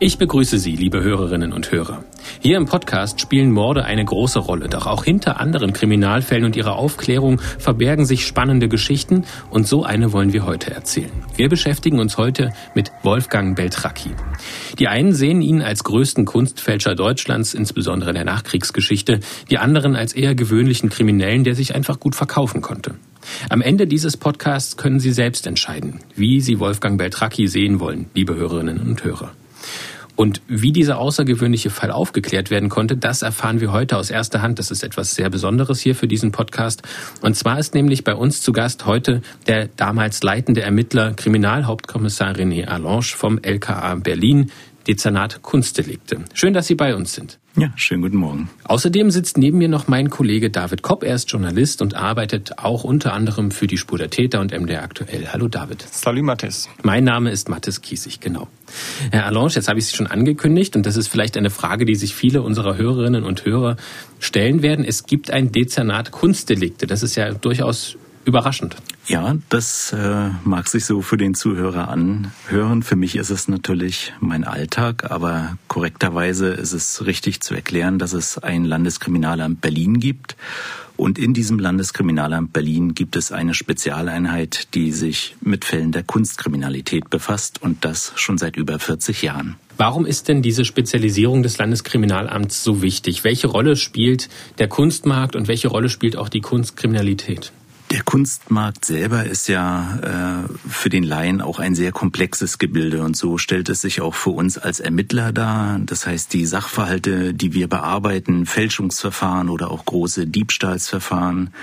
Ich begrüße Sie, liebe Hörerinnen und Hörer. Hier im Podcast spielen Morde eine große Rolle, doch auch hinter anderen Kriminalfällen und ihrer Aufklärung verbergen sich spannende Geschichten und so eine wollen wir heute erzählen. Wir beschäftigen uns heute mit Wolfgang Beltracchi. Die einen sehen ihn als größten Kunstfälscher Deutschlands, insbesondere der Nachkriegsgeschichte, die anderen als eher gewöhnlichen Kriminellen, der sich einfach gut verkaufen konnte. Am Ende dieses Podcasts können Sie selbst entscheiden, wie Sie Wolfgang Beltracchi sehen wollen, liebe Hörerinnen und Hörer. Und wie dieser außergewöhnliche Fall aufgeklärt werden konnte, das erfahren wir heute aus erster Hand. Das ist etwas sehr Besonderes hier für diesen Podcast. Und zwar ist nämlich bei uns zu Gast heute der damals leitende Ermittler Kriminalhauptkommissar René Allange vom LKA Berlin, Dezernat Kunstdelikte. Schön, dass Sie bei uns sind. Ja, schönen guten Morgen. Außerdem sitzt neben mir noch mein Kollege David Kopp. Er ist Journalist und arbeitet auch unter anderem für die Spur der Täter und MDR aktuell. Hallo David. Salut Mathis. Mein Name ist Mathis Kiesig, genau. Herr Allange, jetzt habe ich es schon angekündigt und das ist vielleicht eine Frage, die sich viele unserer Hörerinnen und Hörer stellen werden. Es gibt ein Dezernat Kunstdelikte. Das ist ja durchaus überraschend. Ja, das äh, mag sich so für den Zuhörer anhören. Für mich ist es natürlich mein Alltag, aber korrekterweise ist es richtig zu erklären, dass es ein Landeskriminalamt Berlin gibt. Und in diesem Landeskriminalamt Berlin gibt es eine Spezialeinheit, die sich mit Fällen der Kunstkriminalität befasst und das schon seit über 40 Jahren. Warum ist denn diese Spezialisierung des Landeskriminalamts so wichtig? Welche Rolle spielt der Kunstmarkt und welche Rolle spielt auch die Kunstkriminalität? Der Kunstmarkt selber ist ja äh, für den Laien auch ein sehr komplexes Gebilde und so stellt es sich auch für uns als Ermittler dar. Das heißt, die Sachverhalte, die wir bearbeiten, Fälschungsverfahren oder auch große Diebstahlsverfahren,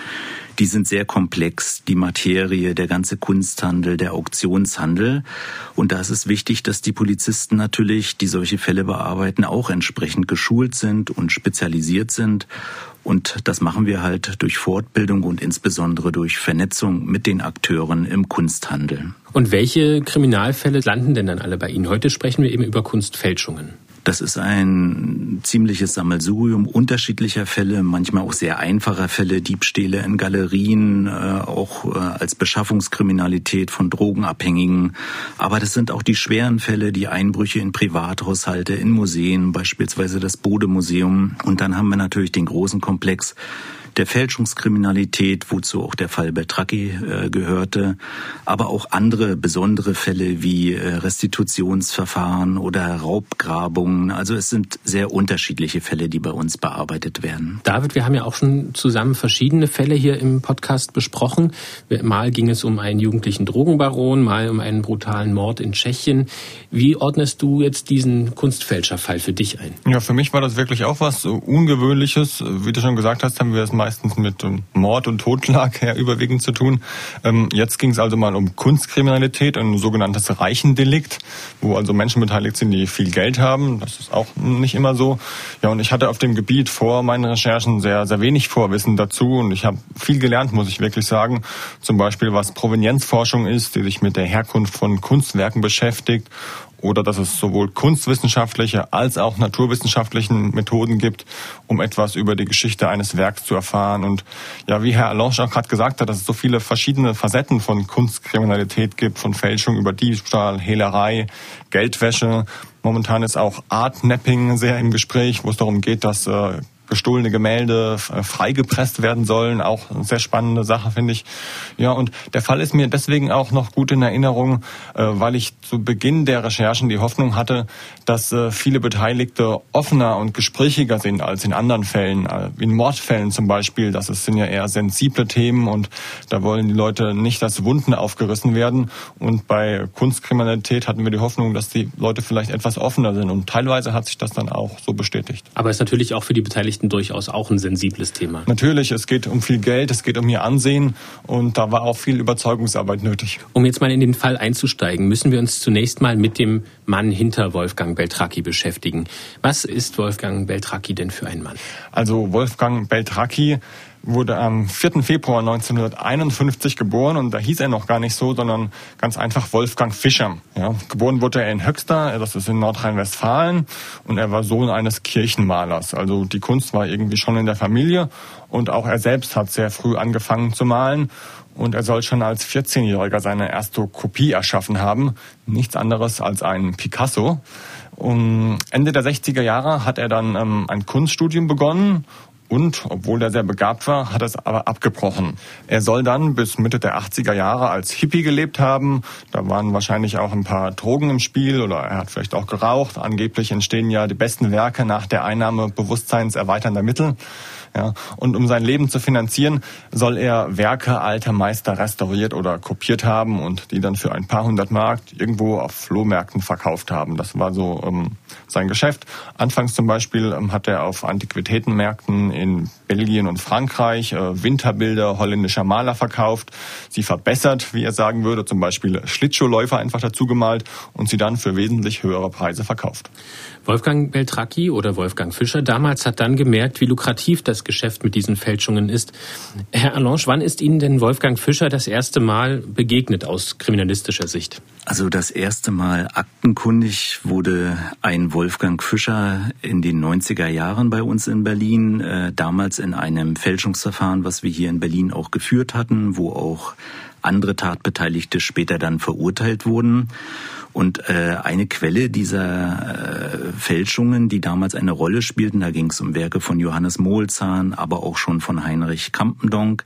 die sind sehr komplex. Die Materie, der ganze Kunsthandel, der Auktionshandel. Und da ist es wichtig, dass die Polizisten natürlich, die solche Fälle bearbeiten, auch entsprechend geschult sind und spezialisiert sind und das machen wir halt durch Fortbildung und insbesondere durch Vernetzung mit den Akteuren im Kunsthandel. Und welche Kriminalfälle landen denn dann alle bei Ihnen? Heute sprechen wir eben über Kunstfälschungen. Das ist ein ziemliches Sammelsurium unterschiedlicher Fälle, manchmal auch sehr einfacher Fälle, Diebstähle in Galerien, äh, auch äh, als Beschaffungskriminalität von Drogenabhängigen. Aber das sind auch die schweren Fälle, die Einbrüche in Privathaushalte, in Museen, beispielsweise das Bode-Museum. Und dann haben wir natürlich den großen Komplex der Fälschungskriminalität, wozu auch der Fall Bertracchi äh, gehörte, aber auch andere besondere Fälle wie äh, Restitutionsverfahren oder Raubgrabungen. Also es sind sehr unterschiedliche Fälle, die bei uns bearbeitet werden. David, wir haben ja auch schon zusammen verschiedene Fälle hier im Podcast besprochen. Mal ging es um einen jugendlichen Drogenbaron, mal um einen brutalen Mord in Tschechien. Wie ordnest du jetzt diesen Kunstfälscherfall für dich ein? Ja, für mich war das wirklich auch was Ungewöhnliches. Wie du schon gesagt hast, haben wir es mal meistens mit Mord und Totschlag ja überwiegend zu tun. Ähm, jetzt ging es also mal um Kunstkriminalität, ein sogenanntes Reichendelikt, wo also Menschen beteiligt sind, die viel Geld haben. Das ist auch nicht immer so. Ja, und ich hatte auf dem Gebiet vor meinen Recherchen sehr, sehr wenig Vorwissen dazu und ich habe viel gelernt, muss ich wirklich sagen. Zum Beispiel, was Provenienzforschung ist, die sich mit der Herkunft von Kunstwerken beschäftigt oder dass es sowohl kunstwissenschaftliche als auch naturwissenschaftlichen Methoden gibt, um etwas über die Geschichte eines Werks zu erfahren. Und ja, wie Herr Alonge auch gerade gesagt hat, dass es so viele verschiedene Facetten von Kunstkriminalität gibt, von Fälschung über Diebstahl, Hehlerei, Geldwäsche. Momentan ist auch Artnapping sehr im Gespräch, wo es darum geht, dass äh, gestohlene Gemälde äh, freigepresst werden sollen. Auch eine sehr spannende Sache, finde ich. Ja, und der Fall ist mir deswegen auch noch gut in Erinnerung, äh, weil ich zu Beginn der Recherchen die Hoffnung hatte, dass äh, viele Beteiligte offener und gesprächiger sind als in anderen Fällen, in Mordfällen zum Beispiel. Das sind ja eher sensible Themen und da wollen die Leute nicht, dass Wunden aufgerissen werden. Und bei Kunstkriminalität hatten wir die Hoffnung, dass die Leute vielleicht etwas offener sind. Und teilweise hat sich das dann auch so bestätigt. Aber es ist natürlich auch für die Beteiligten Beteiligten durchaus auch ein sensibles Thema. Natürlich, es geht um viel Geld, es geht um ihr Ansehen und da war auch viel Überzeugungsarbeit nötig. Um jetzt mal in den Fall einzusteigen, müssen wir uns zunächst mal mit dem Mann hinter Wolfgang Beltracchi beschäftigen. Was ist Wolfgang Beltracchi denn für ein Mann? Also Wolfgang Beltracchi wurde am 4. Februar 1951 geboren und da hieß er noch gar nicht so, sondern ganz einfach Wolfgang Fischer. Ja, geboren wurde er in Höxter, das ist in Nordrhein-Westfalen und er war Sohn eines Kirchenmalers. Also die Kunst war irgendwie schon in der Familie und auch er selbst hat sehr früh angefangen zu malen und er soll schon als 14-Jähriger seine erste Kopie erschaffen haben. Nichts anderes als ein Picasso. Um Ende der 60er Jahre hat er dann ähm, ein Kunststudium begonnen und, obwohl er sehr begabt war, hat es aber abgebrochen. Er soll dann bis Mitte der 80er Jahre als Hippie gelebt haben. Da waren wahrscheinlich auch ein paar Drogen im Spiel oder er hat vielleicht auch geraucht. Angeblich entstehen ja die besten Werke nach der Einnahme bewusstseinserweiternder Mittel. Ja, und um sein Leben zu finanzieren, soll er Werke alter Meister restauriert oder kopiert haben und die dann für ein paar hundert Mark irgendwo auf Flohmärkten verkauft haben. Das war so ähm, sein Geschäft. Anfangs zum Beispiel ähm, hat er auf Antiquitätenmärkten in Belgien und Frankreich äh, Winterbilder holländischer Maler verkauft, sie verbessert, wie er sagen würde, zum Beispiel Schlittschuhläufer einfach dazu gemalt und sie dann für wesentlich höhere Preise verkauft. Wolfgang Beltracchi oder Wolfgang Fischer damals hat dann gemerkt, wie lukrativ das Geschäft mit diesen Fälschungen ist. Herr Allange, wann ist Ihnen denn Wolfgang Fischer das erste Mal begegnet aus kriminalistischer Sicht? Also das erste Mal aktenkundig wurde ein Wolfgang Fischer in den 90er Jahren bei uns in Berlin, äh, damals in einem Fälschungsverfahren, was wir hier in Berlin auch geführt hatten, wo auch andere Tatbeteiligte später dann verurteilt wurden. Und äh, eine Quelle dieser äh, Fälschungen, die damals eine Rolle spielten, da ging es um Werke von Johannes Mohlzahn, aber auch schon von Heinrich Kampendonk,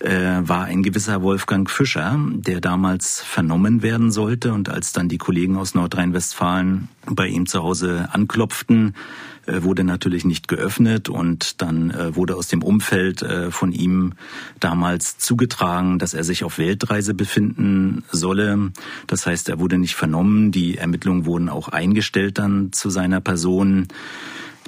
äh, war ein gewisser Wolfgang Fischer, der damals vernommen werden sollte. Und als dann die Kollegen aus Nordrhein-Westfalen bei ihm zu Hause anklopften, wurde natürlich nicht geöffnet und dann äh, wurde aus dem Umfeld äh, von ihm damals zugetragen, dass er sich auf Weltreise befinden solle. Das heißt, er wurde nicht vernommen. Die Ermittlungen wurden auch eingestellt dann zu seiner Person.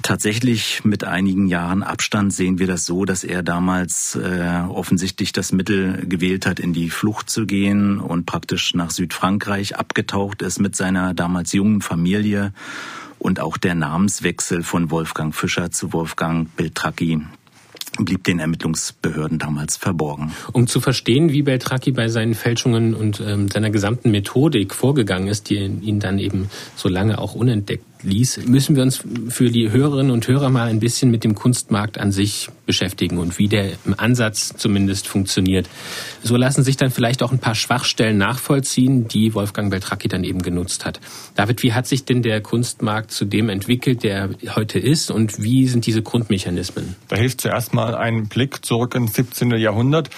Tatsächlich mit einigen Jahren Abstand sehen wir das so, dass er damals äh, offensichtlich das Mittel gewählt hat, in die Flucht zu gehen und praktisch nach Südfrankreich abgetaucht ist mit seiner damals jungen Familie und auch der Namenswechsel von Wolfgang Fischer zu Wolfgang Beltracchi blieb den Ermittlungsbehörden damals verborgen. Um zu verstehen, wie Beltracchi bei seinen Fälschungen und ähm, seiner gesamten Methodik vorgegangen ist, die ihn dann eben so lange auch unentdeckt ließ, müssen wir uns für die Hörerinnen und Hörer mal ein bisschen mit dem Kunstmarkt an sich beschäftigen und wie der im Ansatz zumindest funktioniert. So lassen sich dann vielleicht auch ein paar Schwachstellen nachvollziehen, die Wolfgang Beltracchi dann eben genutzt hat. David, wie hat sich denn der Kunstmarkt zu dem entwickelt, der heute ist und wie sind diese Grundmechanismen? Da hilft zuerst mal ein Blick zurück ins 17. Jahrhundert.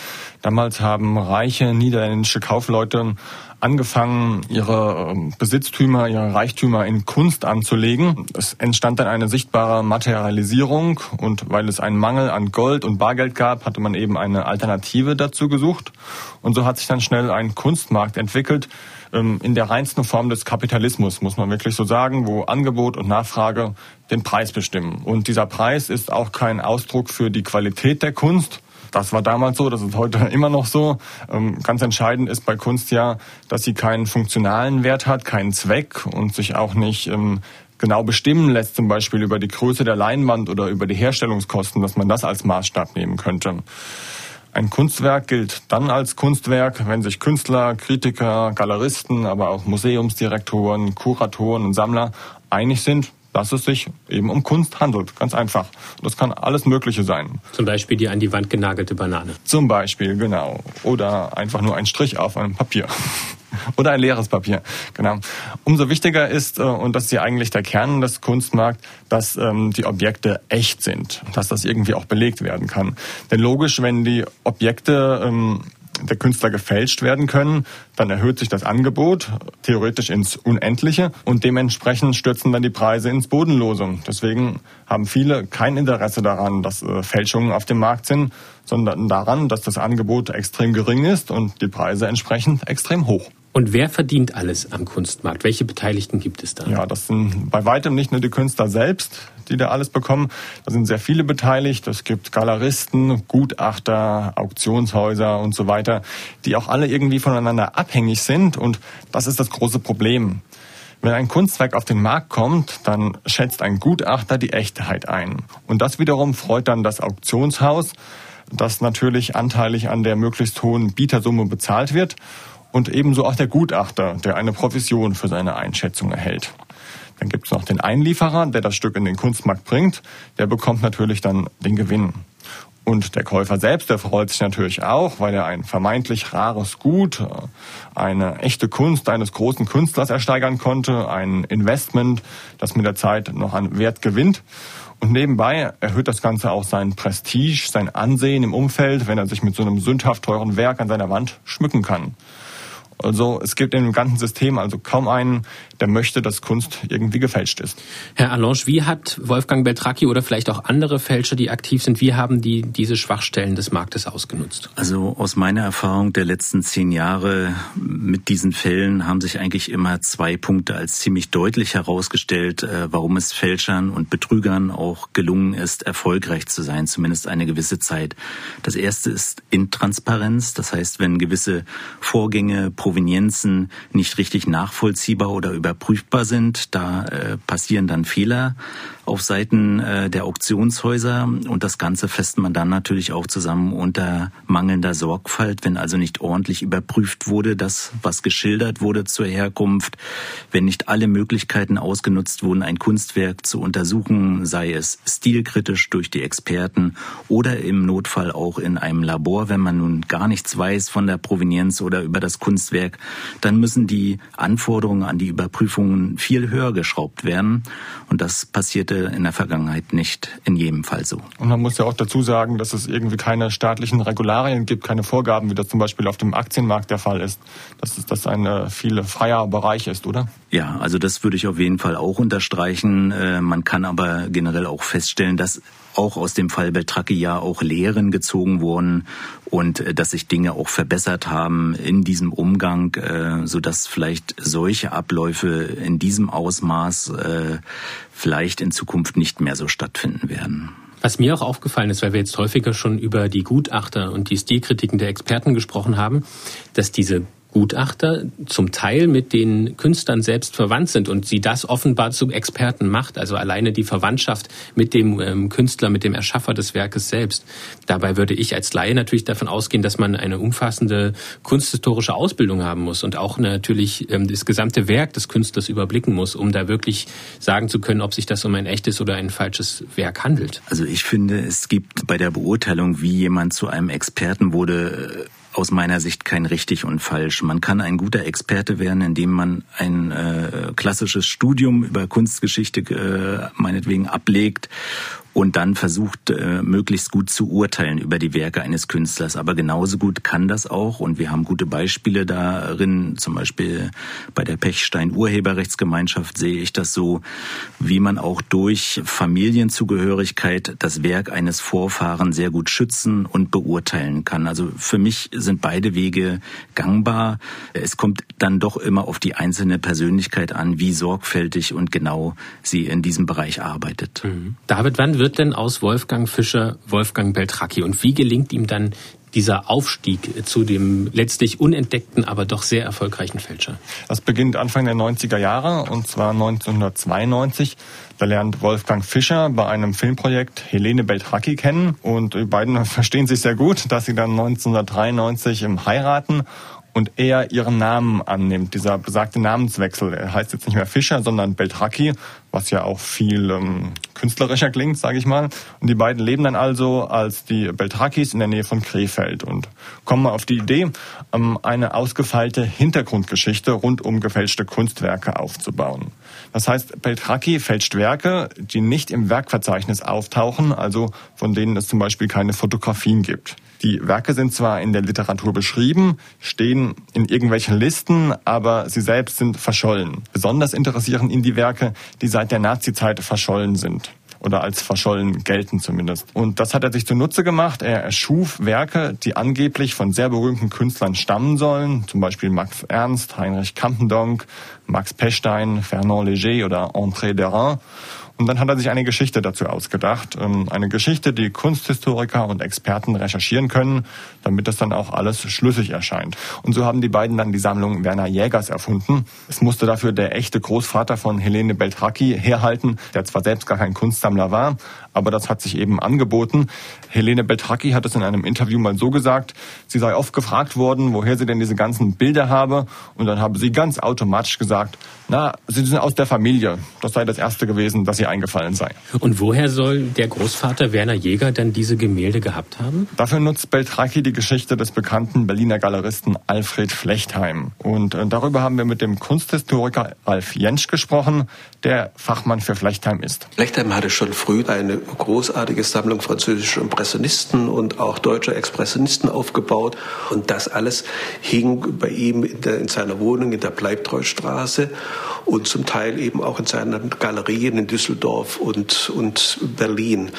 Damals haben reiche niederländische Kaufleute angefangen, ihre ähm, Besitztümer, ihre Reichtümer in Kunst anzulegen. Es entstand dann eine sichtbare Materialisierung und weil es einen Mangel an Gold und Bargeld gab, hatte man eben eine Alternative dazu gesucht. Und so hat sich dann schnell ein Kunstmarkt entwickelt, ähm, in der reinsten Form des Kapitalismus, muss man wirklich so sagen, wo Angebot und Nachfrage den Preis bestimmen. Und dieser Preis ist auch kein Ausdruck für die Qualität der Kunst, das war damals so, das ist heute immer noch so. Ähm, ganz entscheidend ist bei Kunst ja, dass sie keinen funktionalen Wert hat, keinen Zweck und sich auch nicht ähm, genau bestimmen lässt, zum Beispiel über die Größe der Leinwand oder über die Herstellungskosten, dass man das als Maßstab nehmen könnte. Ein Kunstwerk gilt dann als Kunstwerk, wenn sich Künstler, Kritiker, Galeristen, aber auch Museumsdirektoren, Kuratoren und Sammler einig sind, dass es sich eben um Kunst handelt. Ganz einfach. Das kann alles Mögliche sein. Zum Beispiel die an die Wand genagelte Banane. Zum Beispiel, genau. Oder einfach nur ein Strich auf einem Papier. Oder ein leeres Papier, genau. Umso wichtiger ist, äh, und das ist ja eigentlich der Kern des Kunstmarkts, dass ähm, die Objekte echt sind, dass das irgendwie auch belegt werden kann. Denn logisch, wenn die Objekte ähm, der Künstler gefälscht werden können, dann erhöht sich das Angebot theoretisch ins Unendliche und dementsprechend stürzen dann die Preise ins Bodenlose. Deswegen haben viele kein Interesse daran, dass äh, Fälschungen auf dem Markt sind, sondern daran, dass das Angebot extrem gering ist und die Preise entsprechend extrem hoch. Und wer verdient alles am Kunstmarkt? Welche Beteiligten gibt es da? Ja, das sind bei weitem nicht nur die Künstler selbst, die da alles bekommen. Da sind sehr viele beteiligt. Es gibt Galeristen, Gutachter, Auktionshäuser und so weiter, die auch alle irgendwie voneinander abhängig sind. Und das ist das große Problem. Wenn ein Kunstwerk auf den Markt kommt, dann schätzt ein Gutachter die Echtheit ein. Und das wiederum freut dann das Auktionshaus, dass natürlich anteilig an der möglichst hohen Bietersumme bezahlt wird und ebenso auch der Gutachter, der eine Provision für seine Einschätzung erhält. Dann gibt es noch den Einlieferer, der das Stück in den Kunstmarkt bringt. Der bekommt natürlich dann den Gewinn. Und der Käufer selbst, der freut sich natürlich auch, weil er ein vermeintlich rares Gut, äh, eine echte Kunst eines großen Künstlers ersteigern konnte, ein Investment, das mit der Zeit noch an Wert gewinnt. Und nebenbei erhöht das Ganze auch sein Prestige, sein Ansehen im Umfeld, wenn er sich mit so einem sündhaft teuren Werk an seiner Wand schmücken kann. Also es gibt in dem ganzen System also kaum einen, der möchte, dass Kunst irgendwie gefälscht ist. Herr Allange, wie hat Wolfgang Beltracchi oder vielleicht auch andere Fälscher, die aktiv sind, wie haben die diese Schwachstellen des Marktes ausgenutzt? Also aus meiner Erfahrung der letzten zehn Jahre mit diesen Fällen haben sich eigentlich immer zwei Punkte als ziemlich deutlich herausgestellt, äh, warum es Fälschern und Betrügern auch gelungen ist, erfolgreich zu sein, zumindest eine gewisse Zeit. Das erste ist Intransparenz, das heißt, wenn gewisse Vorgänge, Provenienzen nicht richtig nachvollziehbar oder überprüfbar sind. Da äh, passieren dann Fehler auf Seiten äh, der Auktionshäuser und das Ganze fässt man dann natürlich auch zusammen unter mangelnder Sorgfalt, wenn also nicht ordentlich überprüft wurde, das, was geschildert wurde zur Herkunft, wenn nicht alle Möglichkeiten ausgenutzt wurden, ein Kunstwerk zu untersuchen, sei es stilkritisch durch die Experten oder im Notfall auch in einem Labor, wenn man nun gar nichts weiß von der Provenienz oder über das Kunstwerk, dann müssen die Anforderungen an die Überprüfungen viel höher geschraubt werden und das passierte in der Vergangenheit nicht in jedem Fall so. Und man muss ja auch dazu sagen, dass es irgendwie keine staatlichen Regularien gibt, keine Vorgaben, wie das zum Beispiel auf dem Aktienmarkt der Fall ist. Dass das ein äh, viel freier Bereich ist, oder? Ja, also das würde ich auf jeden Fall auch unterstreichen. Äh, man kann aber generell auch feststellen, dass auch aus dem Fall Beltracchi ja auch Lehren gezogen wurden und äh, dass sich Dinge auch verbessert haben in diesem Umgang, äh, so vielleicht solche Abläufe in diesem Ausmaß äh, vielleicht in Zukunft nicht mehr so stattfinden werden. Was mir auch aufgefallen ist, weil wir jetzt häufiger schon über die Gutachter und die Stilkritiken der Experten gesprochen haben, dass diese Gutachter zum Teil mit den Künstlern selbst verwandt sind und sie das offenbar zu Experten macht, also alleine die Verwandtschaft mit dem ähm, Künstler, mit dem Erschaffer des Werkes selbst. Dabei würde ich als Laie natürlich davon ausgehen, dass man eine umfassende kunsthistorische Ausbildung haben muss und auch natürlich ähm, das gesamte Werk des Künstlers überblicken muss, um da wirklich sagen zu können, ob sich das um ein echtes oder ein falsches Werk handelt. Also ich finde, es gibt bei der Beurteilung, wie jemand zu einem Experten wurde, aus meiner Sicht kein richtig und falsch. Man kann ein guter Experte werden, indem man ein äh, klassisches Studium über Kunstgeschichte äh, meinetwegen ablegt und dann versucht, äh, möglichst gut zu urteilen über die Werke eines Künstlers. Aber genauso gut kann das auch, und wir haben gute Beispiele darin, zum Beispiel bei der Pechstein Urheberrechtsgemeinschaft sehe ich das so, wie man auch durch Familienzugehörigkeit das Werk eines Vorfahren sehr gut schützen und beurteilen kann. Also für mich sind beide Wege gangbar. Es kommt dann doch immer auf die einzelne Persönlichkeit an, wie sorgfältig und genau sie in diesem Bereich arbeitet. Mhm. David, wann wird wird denn aus Wolfgang Fischer Wolfgang Beltracchi und wie gelingt ihm dann dieser Aufstieg zu dem letztlich unentdeckten, aber doch sehr erfolgreichen Fälscher? Das beginnt Anfang der 90er Jahre und zwar 1992. Da lernt Wolfgang Fischer bei einem Filmprojekt Helene Beltracchi kennen und die beiden verstehen sich sehr gut, dass sie dann 1993 heiraten und er ihren Namen annimmt. Dieser besagte Namenswechsel, er heißt jetzt nicht mehr Fischer, sondern Beltracchi, was ja auch viel ähm, künstlerischer klingt, sage ich mal. Und die beiden leben dann also als die Beltrachis in der Nähe von Krefeld und kommen auf die Idee, ähm, eine ausgefeilte Hintergrundgeschichte rund um gefälschte Kunstwerke aufzubauen. Das heißt, Beltracchi fälscht Werke, die nicht im Werkverzeichnis auftauchen, also von denen es zum Beispiel keine Fotografien gibt. Die Werke sind zwar in der Literatur beschrieben, stehen in irgendwelchen Listen, aber sie selbst sind verschollen. Besonders interessieren ihn die Werke, die seit der Nazizeit verschollen sind oder als verschollen gelten zumindest. Und das hat er sich zunutze gemacht. Er erschuf Werke, die angeblich von sehr berühmten Künstlern stammen sollen, zum Beispiel Max Ernst, Heinrich Campendonck, Max Pechstein, Fernand Léger oder André Derain. Und dann hat er sich eine Geschichte dazu ausgedacht. Ähm, eine Geschichte, die Kunsthistoriker und Experten recherchieren können, damit das dann auch alles schlüssig erscheint. Und so haben die beiden dann die Sammlung Werner Jägers erfunden. Es musste dafür der echte Großvater von Helene Beltracchi herhalten, der zwar selbst gar kein Kunstsammler war, aber das hat sich eben angeboten. Helene Beltracchi hat es in einem Interview mal so gesagt, sie sei oft gefragt worden, woher sie denn diese ganzen Bilder habe. Und dann habe sie ganz automatisch gesagt, na, sie sind aus der Familie. Das sei das Erste gewesen, dass ihr eingefallen sei. Und woher soll der Großvater Werner Jäger dann diese Gemälde gehabt haben? Dafür nutzt Beltracchi die Geschichte des bekannten Berliner Galeristen Alfred Flechtheim. Und äh, darüber haben wir mit dem Kunsthistoriker Ralf Jentsch gesprochen, der Fachmann für Flechtheim ist. Flechtheim hatte schon früh eine großartige Sammlung französischer Impressionisten und auch deutscher Expressionisten aufgebaut. Und das alles hing bei ihm in, der, in seiner Wohnung in der Bleibtreustraße und zum Teil eben auch in seinen Galerien in Düsseldorf und, und Berlin.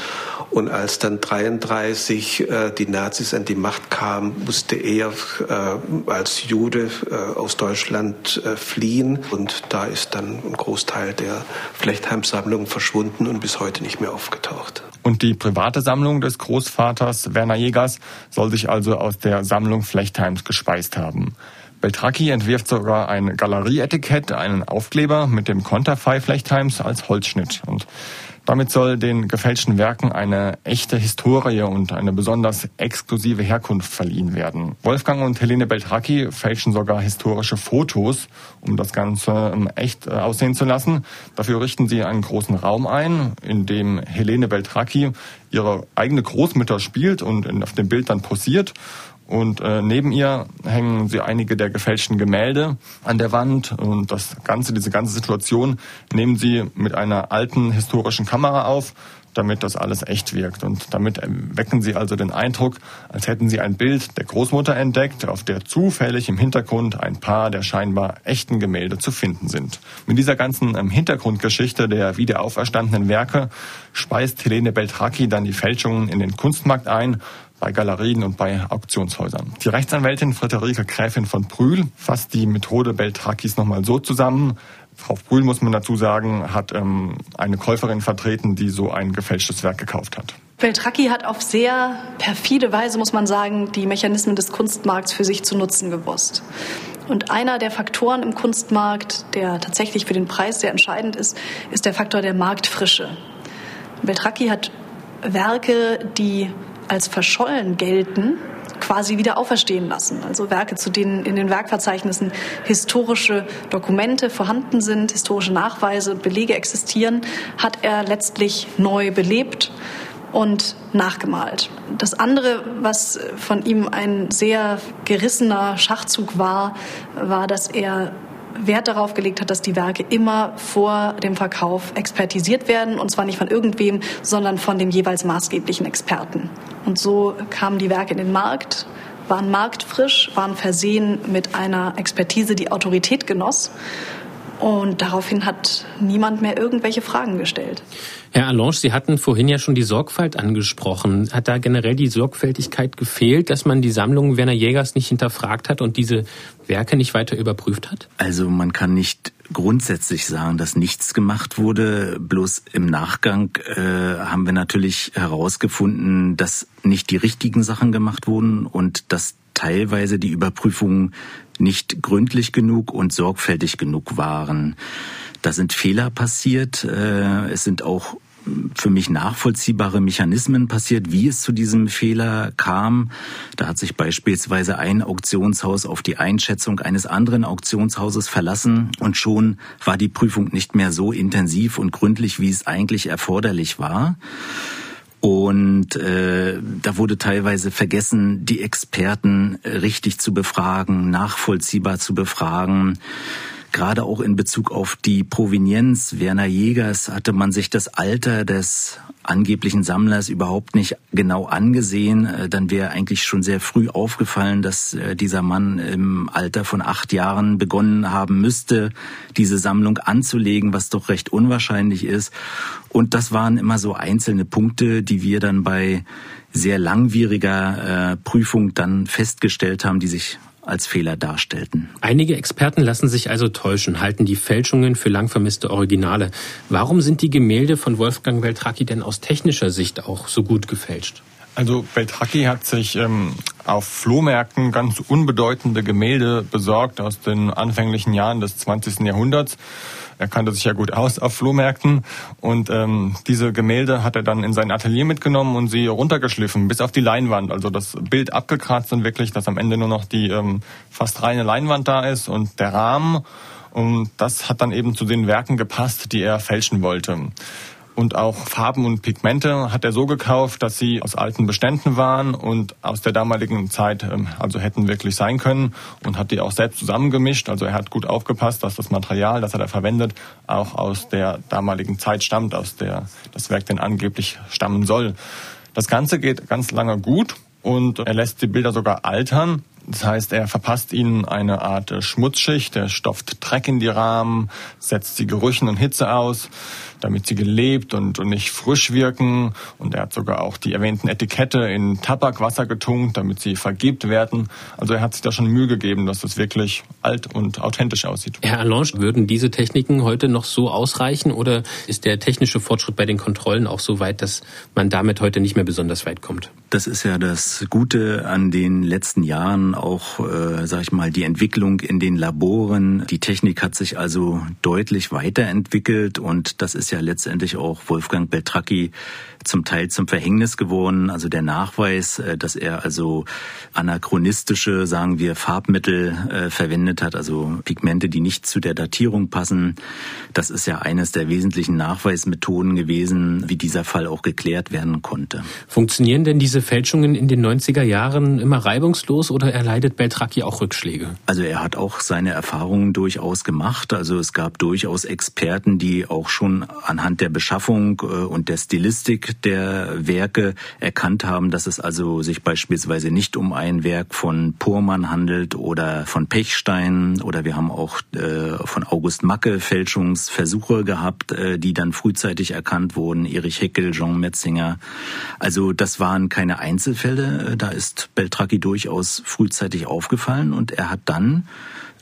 Und als dann 33 äh, die Nazis an die Macht kamen, musste er äh, als Jude äh, aus Deutschland äh, fliehen. Und da ist dann ein Großteil der Flechtheim-Sammlung verschwunden und bis heute nicht mehr aufgetaucht. Und die private Sammlung des Großvaters Werner Jägers soll sich also aus der Sammlung Flechtheims gespeist haben. Beltracchi entwirft sogar ein Galerieetikett, einen Aufkleber mit dem Konterfei Flechtheims als Holzschnitt. Und damit soll den gefälschten Werken eine echte Historie und eine besonders exklusive Herkunft verliehen werden. Wolfgang und Helene Beltracchi fälschen sogar historische Fotos, um das Ganze ähm, echt äh, aussehen zu lassen. Dafür richten sie einen großen Raum ein, in dem Helene Beltracchi ihre eigene Großmutter spielt und auf dem Bild dann posiert und äh, neben ihr hängen sie einige der gefälschten Gemälde an der Wand. Und das Ganze, diese ganze Situation nehmen sie mit einer alten historischen Kamera auf, damit das alles echt wirkt. Und damit wecken sie also den Eindruck, als hätten sie ein Bild der Großmutter entdeckt, auf der zufällig im Hintergrund ein paar der scheinbar echten Gemälde zu finden sind. Mit dieser ganzen ähm, Hintergrundgeschichte der wiederauferstandenen Werke speist Helene Beltracchi dann die Fälschungen in den Kunstmarkt ein bei Galerien und bei Auktionshäusern. Die Rechtsanwältin Friederike Gräfin von Brühl fasst die Methode Beltrakis nochmal so zusammen. Frau Brühl, muss man dazu sagen, hat ähm, eine Käuferin vertreten, die so ein gefälschtes Werk gekauft hat. Beltracchi hat auf sehr perfide Weise, muss man sagen, die Mechanismen des Kunstmarkts für sich zu nutzen gewusst. Und einer der Faktoren im Kunstmarkt, der tatsächlich für den Preis sehr entscheidend ist, ist der Faktor der Marktfrische. Beltracchi hat Werke, die als verschollen gelten, quasi wieder auferstehen lassen. Also Werke, zu denen in den Werkverzeichnissen historische Dokumente vorhanden sind, historische Nachweise, Belege existieren, hat er letztlich neu belebt und nachgemalt. Das andere, was von ihm ein sehr gerissener Schachzug war, war, dass er Wert darauf gelegt hat, dass die Werke immer vor dem Verkauf expertisiert werden und zwar nicht von irgendwem, sondern von dem jeweils maßgeblichen Experten. Und so kamen die Werke in den Markt, waren marktfrisch, waren versehen mit einer Expertise, die Autorität genoss. Und daraufhin hat niemand mehr irgendwelche Fragen gestellt. Herr Allange, Sie hatten vorhin ja schon die Sorgfalt angesprochen. Hat da generell die Sorgfältigkeit gefehlt, dass man die Sammlung Werner Jägers nicht hinterfragt hat und diese Werke nicht weiter überprüft hat? Also man kann nicht grundsätzlich sagen, dass nichts gemacht wurde. Bloß im Nachgang äh, haben wir natürlich herausgefunden, dass nicht die richtigen Sachen gemacht wurden und dass teilweise die Überprüfungen nicht gründlich genug und sorgfältig genug waren. Da sind Fehler passiert. Äh, es sind auch für mich nachvollziehbare Mechanismen passiert, wie es zu diesem Fehler kam. Da hat sich beispielsweise ein Auktionshaus auf die Einschätzung eines anderen Auktionshauses verlassen und schon war die Prüfung nicht mehr so intensiv und gründlich, wie es eigentlich erforderlich war. Und äh, da wurde teilweise vergessen, die Experten richtig zu befragen, nachvollziehbar zu befragen. Gerade auch in Bezug auf die Provenienz Werner Jägers hatte man sich das Alter des angeblichen Sammlers überhaupt nicht genau angesehen. Äh, dann wäre eigentlich schon sehr früh aufgefallen, dass äh, dieser Mann im Alter von acht Jahren begonnen haben müsste, diese Sammlung anzulegen, was doch recht unwahrscheinlich ist. Und das waren immer so einzelne Punkte, die wir dann bei sehr langwieriger äh, Prüfung dann festgestellt haben, die sich als Fehler darstellten. Einige Experten lassen sich also täuschen, halten die Fälschungen für lang vermisste Originale. Warum sind die Gemälde von Wolfgang Beltracchi denn aus technischer Sicht auch so gut gefälscht? Also Beltracchi hat sich ähm, auf Flohmärkten ganz unbedeutende Gemälde besorgt aus den anfänglichen Jahren des 20. Jahrhunderts. Er kannte sich ja gut aus auf Flohmärkten und ähm, diese Gemälde hat er dann in sein Atelier mitgenommen und sie runtergeschliffen bis auf die Leinwand. Also das Bild abgekratzt und wirklich, dass am Ende nur noch die ähm, fast reine Leinwand da ist und der Rahmen. Und das hat dann eben zu den Werken gepasst, die er fälschen wollte. Und auch Farben und Pigmente hat er so gekauft, dass sie aus alten Beständen waren und aus der damaligen Zeit ähm, also hätten wirklich sein können und hat die auch selbst zusammengemischt. Also er hat gut aufgepasst, dass das Material, das er da verwendet, auch aus der damaligen Zeit stammt, aus der das Werk denn angeblich stammen soll. Das Ganze geht ganz lange gut und er lässt die Bilder sogar altern. Das heißt, er verpasst ihnen eine Art Schmutzschicht, er stopft Dreck in die Rahmen, setzt sie Gerüchen und Hitze aus damit sie gelebt und, und nicht frisch wirken. Und er hat sogar auch die erwähnten Etikette in Tabakwasser getunkt, damit sie vergibt werden. Also er hat sich da schon Mühe gegeben, dass das wirklich alt und authentisch aussieht. Herr Allange, würden diese Techniken heute noch so ausreichen oder ist der technische Fortschritt bei den Kontrollen auch so weit, dass man damit heute nicht mehr besonders weit kommt? Das ist ja das Gute an den letzten Jahren, auch, äh, sag ich mal, die Entwicklung in den Laboren. Die Technik hat sich also deutlich weiterentwickelt und das ist ist ja letztendlich auch Wolfgang Beltracchi zum Teil zum Verhängnis geworden. Also der Nachweis, äh, dass er also anachronistische, sagen wir, Farbmittel äh, verwendet hat, also Pigmente, die nicht zu der Datierung passen. Das ist ja eines der wesentlichen Nachweismethoden gewesen, wie dieser Fall auch geklärt werden konnte. Funktionieren denn diese Fälschungen in den 90er Jahren immer reibungslos oder erleidet Beltracchi auch Rückschläge? Also er hat auch seine Erfahrungen durchaus gemacht. Also es gab durchaus Experten, die auch schon anhand der Beschaffung äh, und der Stilistik der Werke erkannt haben, dass es also sich beispielsweise nicht um ein Werk von Purmann handelt oder von Pechstein oder wir haben auch äh, von August Macke Fälschungsversuche gehabt, äh, die dann frühzeitig erkannt wurden, Erich Heckel, Jean Metzinger. Also das waren keine Einzelfälle, da ist Beltracchi durchaus frühzeitig aufgefallen und er hat dann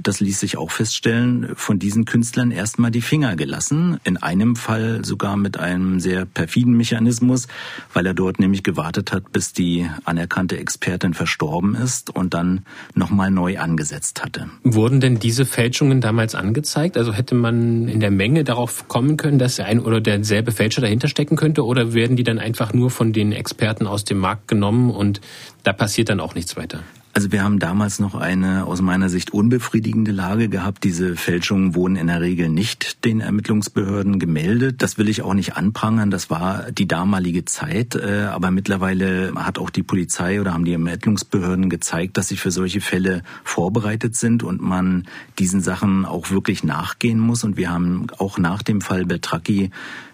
das ließ sich auch feststellen, von diesen Künstlern erstmal die Finger gelassen. In einem Fall sogar mit einem sehr perfiden Mechanismus, weil er dort nämlich gewartet hat, bis die anerkannte Expertin verstorben ist und dann nochmal neu angesetzt hatte. Wurden denn diese Fälschungen damals angezeigt? Also hätte man in der Menge darauf kommen können, dass ein oder derselbe Fälscher dahinter stecken könnte? Oder werden die dann einfach nur von den Experten aus dem Markt genommen und da passiert dann auch nichts weiter? Also wir haben damals noch eine aus meiner Sicht unbefriedigende Lage gehabt. Diese Fälschungen wurden in der Regel nicht den Ermittlungsbehörden gemeldet. Das will ich auch nicht anprangern. Das war die damalige Zeit. Äh, aber mittlerweile hat auch die Polizei oder haben die Ermittlungsbehörden gezeigt, dass sie für solche Fälle vorbereitet sind und man diesen Sachen auch wirklich nachgehen muss. Und wir haben auch nach dem Fall Beltracchi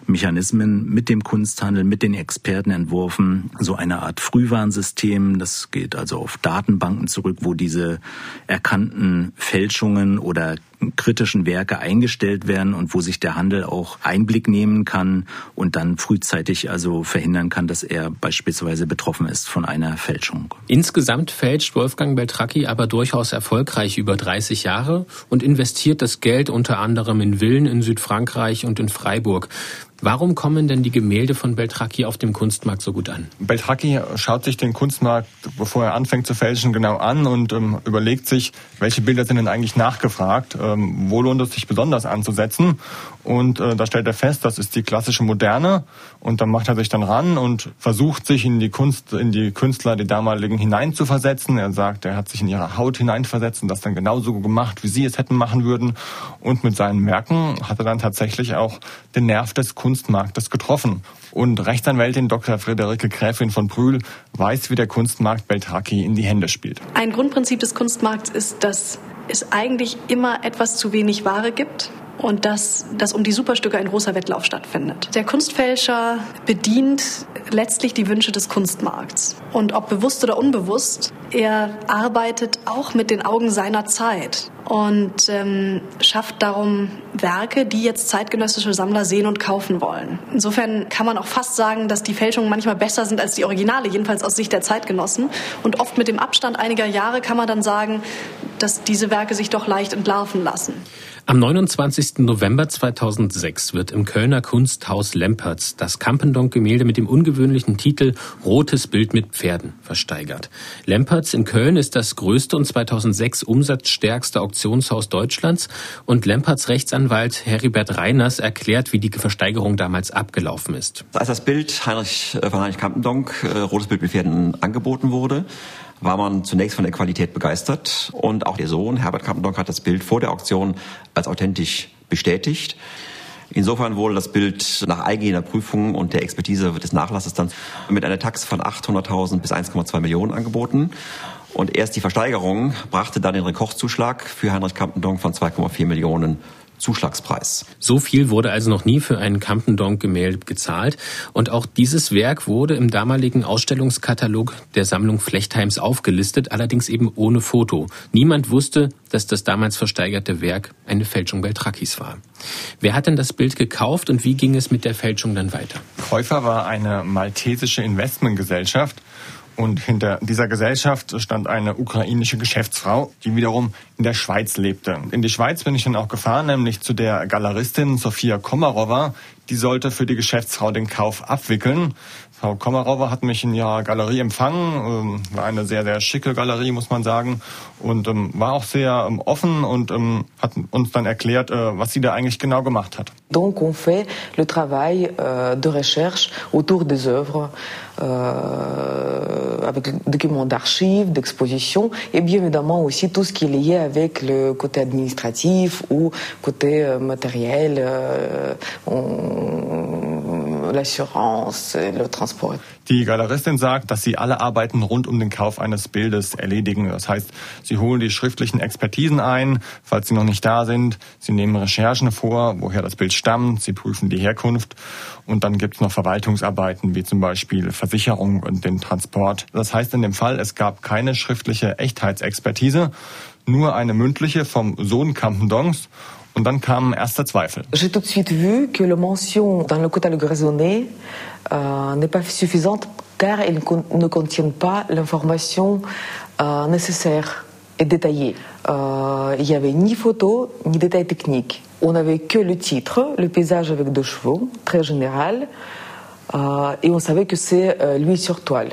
Mechanismen mit dem Kunsthandel, mit den Experten entworfen, so eine Art Frühwarnsystem. Das geht also auf Datenbanken zurück, wo diese erkannten Fälschungen oder kritischen Werke eingestellt werden und wo sich der Handel auch Einblick nehmen kann und dann frühzeitig also verhindern kann, dass er beispielsweise betroffen ist von einer Fälschung. Insgesamt fälscht Wolfgang Beltracchi aber durchaus erfolgreich über 30 Jahre und investiert das Geld unter anderem in Villen in Südfrankreich und in Freiburg. Warum kommen denn die Gemälde von Beltracchi auf dem Kunstmarkt so gut an? Beltracchi schaut sich den Kunstmarkt, bevor er anfängt zu fälschen, genau an und ähm, überlegt sich, welche Bilder sind denn eigentlich nachgefragt, ähm, wo lohnt es sich besonders anzusetzen. Und äh, da stellt er fest, das ist die klassische Moderne. Und dann macht er sich dann ran und versucht sich in die Kunst, in die Künstler, die damaligen hineinzuversetzen. Er sagt, er hat sich in ihre Haut hineinversetzt und das dann genauso gemacht, wie sie es hätten machen würden. Und mit seinen Werken hat er dann tatsächlich auch den Nerv des Kunstmarktes getroffen. Und Rechtsanwältin Dr. Friederike Gräfin von Brühl weiß, wie der Kunstmarkt Beltraki in die Hände spielt. Ein Grundprinzip des Kunstmarkts ist, dass es eigentlich immer etwas zu wenig Ware gibt und dass, dass um die Superstücke ein großer Wettlauf stattfindet. Der Kunstfälscher bedient letztlich die Wünsche des Kunstmarkts. Und ob bewusst oder unbewusst, er arbeitet auch mit den Augen seiner Zeit und ähm, schafft darum Werke, die jetzt zeitgenössische Sammler sehen und kaufen wollen. Insofern kann man auch fast sagen, dass die Fälschungen manchmal besser sind als die Originale, jedenfalls aus Sicht der Zeitgenossen. Und oft mit dem Abstand einiger Jahre kann man dann sagen, dass diese Werke sich doch leicht entlarven lassen. Am 29. November 2006 wird im Kölner Kunsthaus Lempertz das Campendonk-Gemälde mit dem ungewöhnlichen Titel Rotes Bild mit Pferden versteigert. Lempertz in Köln ist das größte und 2006 umsatzstärkste Auktionshaus Deutschlands und Lempertz Rechtsanwalt Heribert Reiners erklärt, wie die Versteigerung damals abgelaufen ist. Als das Bild Heinrich, äh, von Heinrich Campendonk, äh, Rotes Bild mit Pferden, angeboten wurde, war man zunächst von der Qualität begeistert und auch der Sohn Herbert Kappendonk hat das Bild vor der Auktion als authentisch bestätigt. Insofern wurde das Bild nach eingehender Prüfung und der Expertise des Nachlasses dann mit einer Taxe von 800.000 bis 1,2 Millionen angeboten. Und erst die Versteigerung brachte dann den Rekordzuschlag für Heinrich Kampendonk von 2,4 Millionen Zuschlagspreis. So viel wurde also noch nie für ein Campendonk-Gemälde gezahlt. Und auch dieses Werk wurde im damaligen Ausstellungskatalog der Sammlung Flechtheims aufgelistet, allerdings eben ohne Foto. Niemand wusste, dass das damals versteigerte Werk eine Fälschung Beltrakis war. Wer hat denn das Bild gekauft und wie ging es mit der Fälschung dann weiter? Käufer war eine maltesische Investmentgesellschaft und hinter dieser Gesellschaft stand eine ukrainische Geschäftsfrau, die wiederum in der Schweiz lebte. In die Schweiz bin ich dann auch gefahren, nämlich zu der Galeristin Sofia Komarova. Die sollte für die Geschäftsfrau den Kauf abwickeln. Frau Komarova hat mich in ihrer Galerie empfangen. Ähm, war eine sehr, sehr schicke Galerie, muss man sagen. Und ähm, war auch sehr ähm, offen und hat uns dann erklärt, äh, was sie da eigentlich genau gemacht hat. Donc on fait le travail euh, de recherche autour des œuvres euh, avec documents d'archives, d'exposition et bien évidemment aussi tout ce qui est lié avec le côté administratif ou côté euh, matériel, transport. Die Galeristin sagt, dass sie alle Arbeiten rund um den Kauf eines Bildes erledigen. Das heißt, sie holen die schriftlichen Expertisen ein, falls sie noch nicht da sind. Sie nehmen Recherchen vor, woher das Bild stammt. Sie prüfen die Herkunft. Und dann gibt es noch Verwaltungsarbeiten, wie zum Beispiel Versicherung und den Transport. Das heißt in dem Fall, es gab keine schriftliche Echtheitsexpertise, nur eine mündliche vom Sohn Campendongs. Zweifel. J'ai tout de suite vu que la mention dans le catalogue raisonné euh, n'est pas suffisante car elle ne contient pas l'information euh, nécessaire et détaillée. Euh, il n'y avait ni photo ni détails techniques. On n'avait que le titre, le paysage avec deux chevaux, très général. Uh, et on savait que c'est uh, lui sur toile.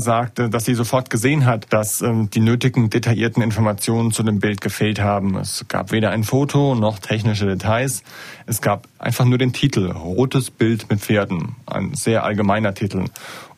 Sagte, dass sie sofort gesehen hat, dass ähm, die nötigen detaillierten Informationen zu dem Bild gefehlt haben. Es gab weder ein Foto noch technische Details. Es gab einfach nur den Titel Rotes Bild mit Pferden, ein sehr allgemeiner Titel.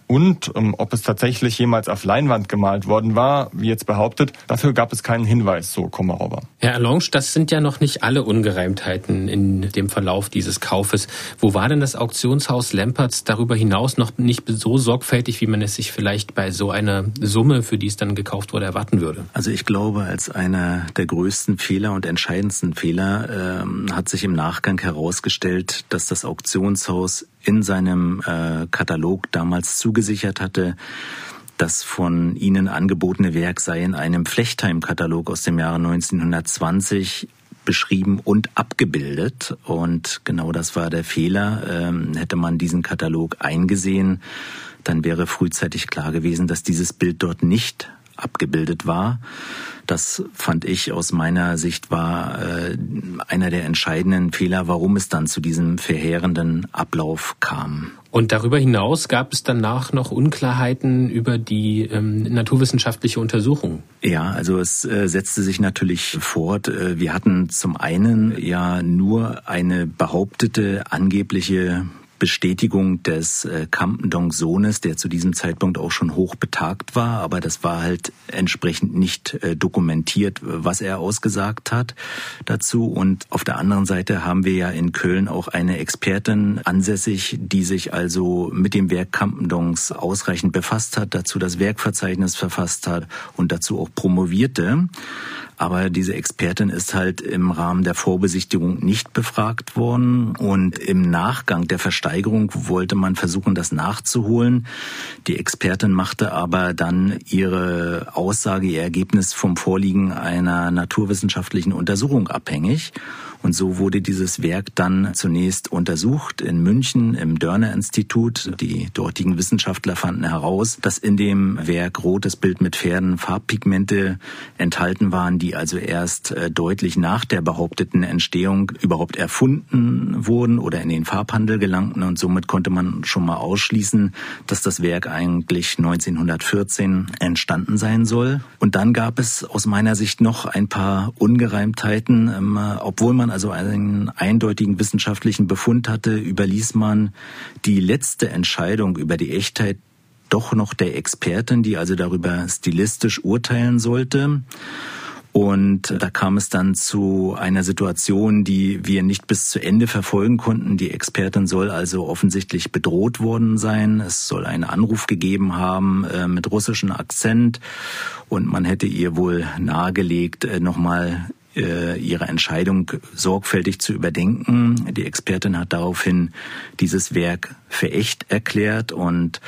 Und ähm, ob es tatsächlich jemals auf Leinwand gemalt worden war, wie jetzt behauptet, dafür gab es keinen Hinweis, so Komarova. Herr Alonge, das sind ja noch nicht alle Ungereimtheiten in dem Verlauf dieses Kaufes. Wo war denn das Auktionshaus Lempertz darüber hinaus noch nicht so sorgfältig, wie man es sich vielleicht bei so einer Summe, für die es dann gekauft wurde, erwarten würde? Also ich glaube, als einer der größten Fehler und entscheidendsten Fehler ähm, hat sich im Nachgang herausgestellt, dass das Auktionshaus in seinem äh, Katalog damals zugesichert hatte, das von ihnen angebotene Werk sei in einem Flechtheim-Katalog aus dem Jahre 1920 beschrieben und abgebildet. Und genau das war der Fehler. Ähm, hätte man diesen Katalog eingesehen, dann wäre frühzeitig klar gewesen, dass dieses Bild dort nicht abgebildet war. Das fand ich aus meiner Sicht war äh, einer der entscheidenden Fehler, warum es dann zu diesem verheerenden Ablauf kam. Und darüber hinaus gab es danach noch Unklarheiten über die ähm, naturwissenschaftliche Untersuchung. Ja, also es äh, setzte sich natürlich fort. Äh, wir hatten zum einen ja nur eine behauptete angebliche Bestätigung des äh, Campendonk-Sohnes, der zu diesem Zeitpunkt auch schon hoch betagt war, aber das war halt entsprechend nicht äh, dokumentiert, was er ausgesagt hat dazu. Und auf der anderen Seite haben wir ja in Köln auch eine Expertin ansässig, die sich also mit dem Werk Campendonks ausreichend befasst hat, dazu das Werkverzeichnis verfasst hat und dazu auch promovierte. Aber diese Expertin ist halt im Rahmen der Vorbesichtigung nicht befragt worden. Und im Nachgang der Versteigerung wollte man versuchen, das nachzuholen. Die Expertin machte aber dann ihre Aussage, ihr Ergebnis vom Vorliegen einer naturwissenschaftlichen Untersuchung abhängig. Und so wurde dieses Werk dann zunächst untersucht in München im Dörner-Institut. Die dortigen Wissenschaftler fanden heraus, dass in dem Werk Rotes Bild mit Pferden Farbpigmente enthalten waren, die also erst äh, deutlich nach der behaupteten Entstehung überhaupt erfunden wurden oder in den Farbhandel gelangten. Und somit konnte man schon mal ausschließen, dass das Werk eigentlich 1914 entstanden sein soll. Und dann gab es aus meiner Sicht noch ein paar Ungereimtheiten, ähm, obwohl man also einen eindeutigen wissenschaftlichen Befund hatte, überließ man die letzte Entscheidung über die Echtheit doch noch der Expertin, die also darüber stilistisch urteilen sollte. Und da kam es dann zu einer Situation, die wir nicht bis zu Ende verfolgen konnten. Die Expertin soll also offensichtlich bedroht worden sein. Es soll einen Anruf gegeben haben äh, mit russischem Akzent und man hätte ihr wohl nahegelegt, äh, nochmal ihre Entscheidung sorgfältig zu überdenken. Die Expertin hat daraufhin dieses Werk für echt erklärt und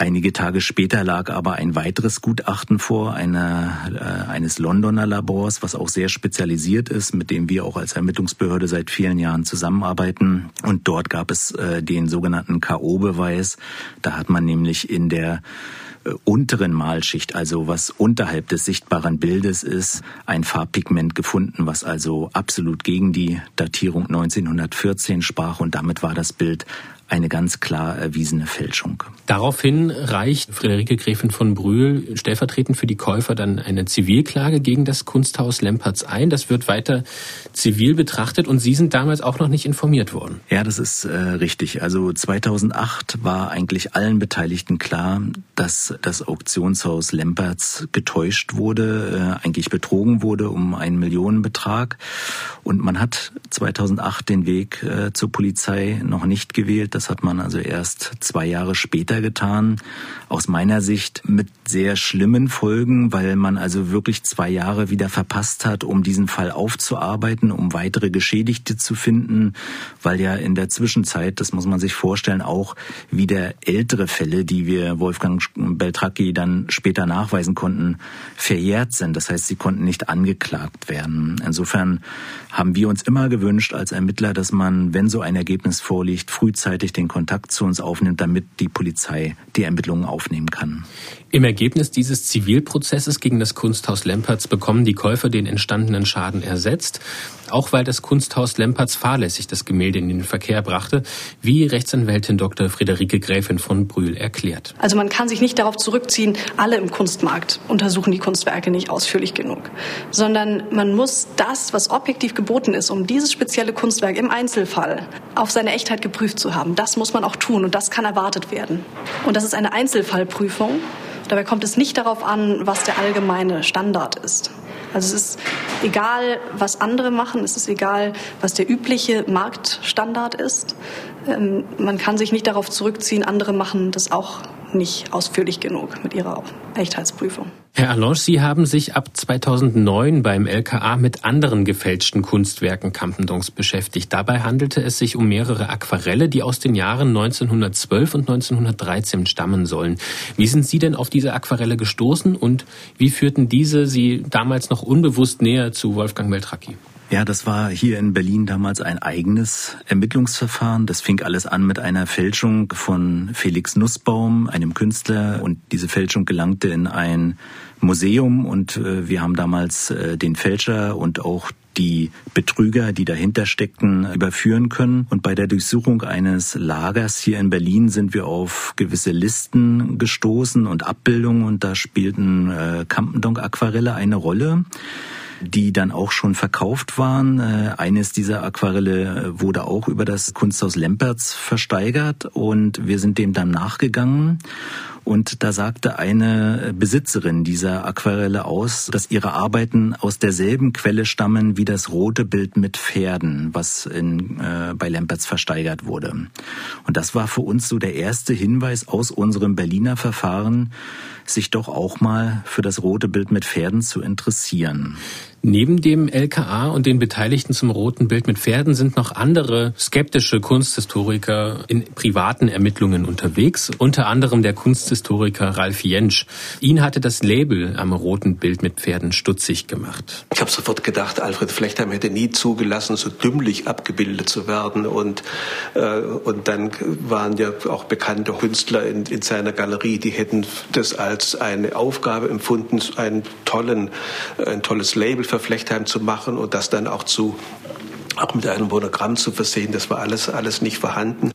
Einige Tage später lag aber ein weiteres Gutachten vor, eine, äh, eines Londoner Labors, was auch sehr spezialisiert ist, mit dem wir auch als Ermittlungsbehörde seit vielen Jahren zusammenarbeiten. Und dort gab es äh, den sogenannten K.O.-Beweis. Da hat man nämlich in der äh, unteren Malschicht, also was unterhalb des sichtbaren Bildes ist, ein Farbpigment gefunden, was also absolut gegen die Datierung 1914 sprach und damit war das Bild eine ganz klar erwiesene Fälschung. Daraufhin reicht Friederike Gräfin von Brühl stellvertretend für die Käufer dann eine Zivilklage gegen das Kunsthaus Lempertz ein. Das wird weiter zivil betrachtet und Sie sind damals auch noch nicht informiert worden. Ja, das ist äh, richtig. Also 2008 war eigentlich allen Beteiligten klar, dass das Auktionshaus Lempertz getäuscht wurde, äh, eigentlich betrogen wurde um einen Millionenbetrag. Und man hat 2008 den Weg äh, zur Polizei noch nicht gewählt. Das hat man also erst zwei Jahre später getan. Aus meiner Sicht mit sehr schlimmen Folgen, weil man also wirklich zwei Jahre wieder verpasst hat, um diesen Fall aufzuarbeiten, um weitere Geschädigte zu finden, weil ja in der Zwischenzeit, das muss man sich vorstellen, auch wieder ältere Fälle, die wir Wolfgang Beltracchi dann später nachweisen konnten, verjährt sind. Das heißt, sie konnten nicht angeklagt werden. Insofern haben wir uns immer gewünscht als Ermittler, dass man, wenn so ein Ergebnis vorliegt, frühzeitig den Kontakt zu uns aufnimmt, damit die Polizei die Ermittlungen aufnehmen kann. Im Ergebnis dieses Zivilprozesses gegen das Kunsthaus Lempertz bekommen die Käufer den entstandenen Schaden ersetzt, auch weil das Kunsthaus Lempertz fahrlässig das Gemälde in den Verkehr brachte, wie Rechtsanwältin Dr. Friederike Gräfin von Brühl erklärt. Also man kann sich nicht darauf zurückziehen, alle im Kunstmarkt untersuchen die Kunstwerke nicht ausführlich genug, sondern man muss das, was objektiv geboten ist, um dieses spezielle Kunstwerk im Einzelfall auf seine Echtheit geprüft zu haben, das muss man auch tun und das kann erwartet werden. Und das ist eine Einzelfallprüfung. Dabei kommt es nicht darauf an, was der allgemeine Standard ist. Also es ist egal, was andere machen, es ist egal, was der übliche Marktstandard ist. Ähm, man kann sich nicht darauf zurückziehen, andere machen das auch nicht ausführlich genug mit ihrer Echtheitsprüfung. Herr Allange, Sie haben sich ab 2009 beim LKA mit anderen gefälschten Kunstwerken Campendongs beschäftigt. Dabei handelte es sich um mehrere Aquarelle, die aus den Jahren 1912 und 1913 stammen sollen. Wie sind Sie denn auf diese Aquarelle gestoßen und wie führten diese Sie damals noch unbewusst näher zu Wolfgang Beltracchi? Ja, das war hier in Berlin damals ein eigenes Ermittlungsverfahren. Das fing alles an mit einer Fälschung von Felix Nussbaum, einem Künstler. Und diese Fälschung gelangte in ein Museum. Und äh, wir haben damals äh, den Fälscher und auch die Betrüger, die dahinter steckten, überführen können. Und bei der Durchsuchung eines Lagers hier in Berlin sind wir auf gewisse Listen gestoßen und Abbildungen. Und da spielten äh, Campendonk-Aquarelle eine Rolle die dann auch schon verkauft waren. Äh, eines dieser Aquarelle äh, wurde auch über das Kunsthaus Lempertz versteigert und wir sind dem dann nachgegangen Und da sagte eine Besitzerin dieser Aquarelle aus, dass ihre Arbeiten aus derselben Quelle stammen wie das rote Bild mit Pferden, was in, äh, bei Lempertz versteigert wurde. Und das war für uns so der erste Hinweis aus unserem Berliner Verfahren, sich doch auch mal für das rote Bild mit Pferden zu interessieren. Neben dem LKA und den Beteiligten zum roten Bild mit Pferden sind noch andere skeptische Kunsthistoriker in privaten Ermittlungen unterwegs, unter anderem der Kunsthistoriker Ralf Jentsch. Ihn hatte das Label am roten Bild mit Pferden stutzig gemacht. Ich habe sofort gedacht, Alfred Flechtheim hätte nie zugelassen, so dümmlich abgebildet zu werden. Und, äh, und dann waren ja auch bekannte Künstler in, in seiner Galerie, die hätten das als eine Aufgabe empfunden, einen tollen, ein tolles Label für Flechtheim zu machen und das dann auch zu auch mit einem Monogramm zu versehen, das war alles, alles nicht vorhanden.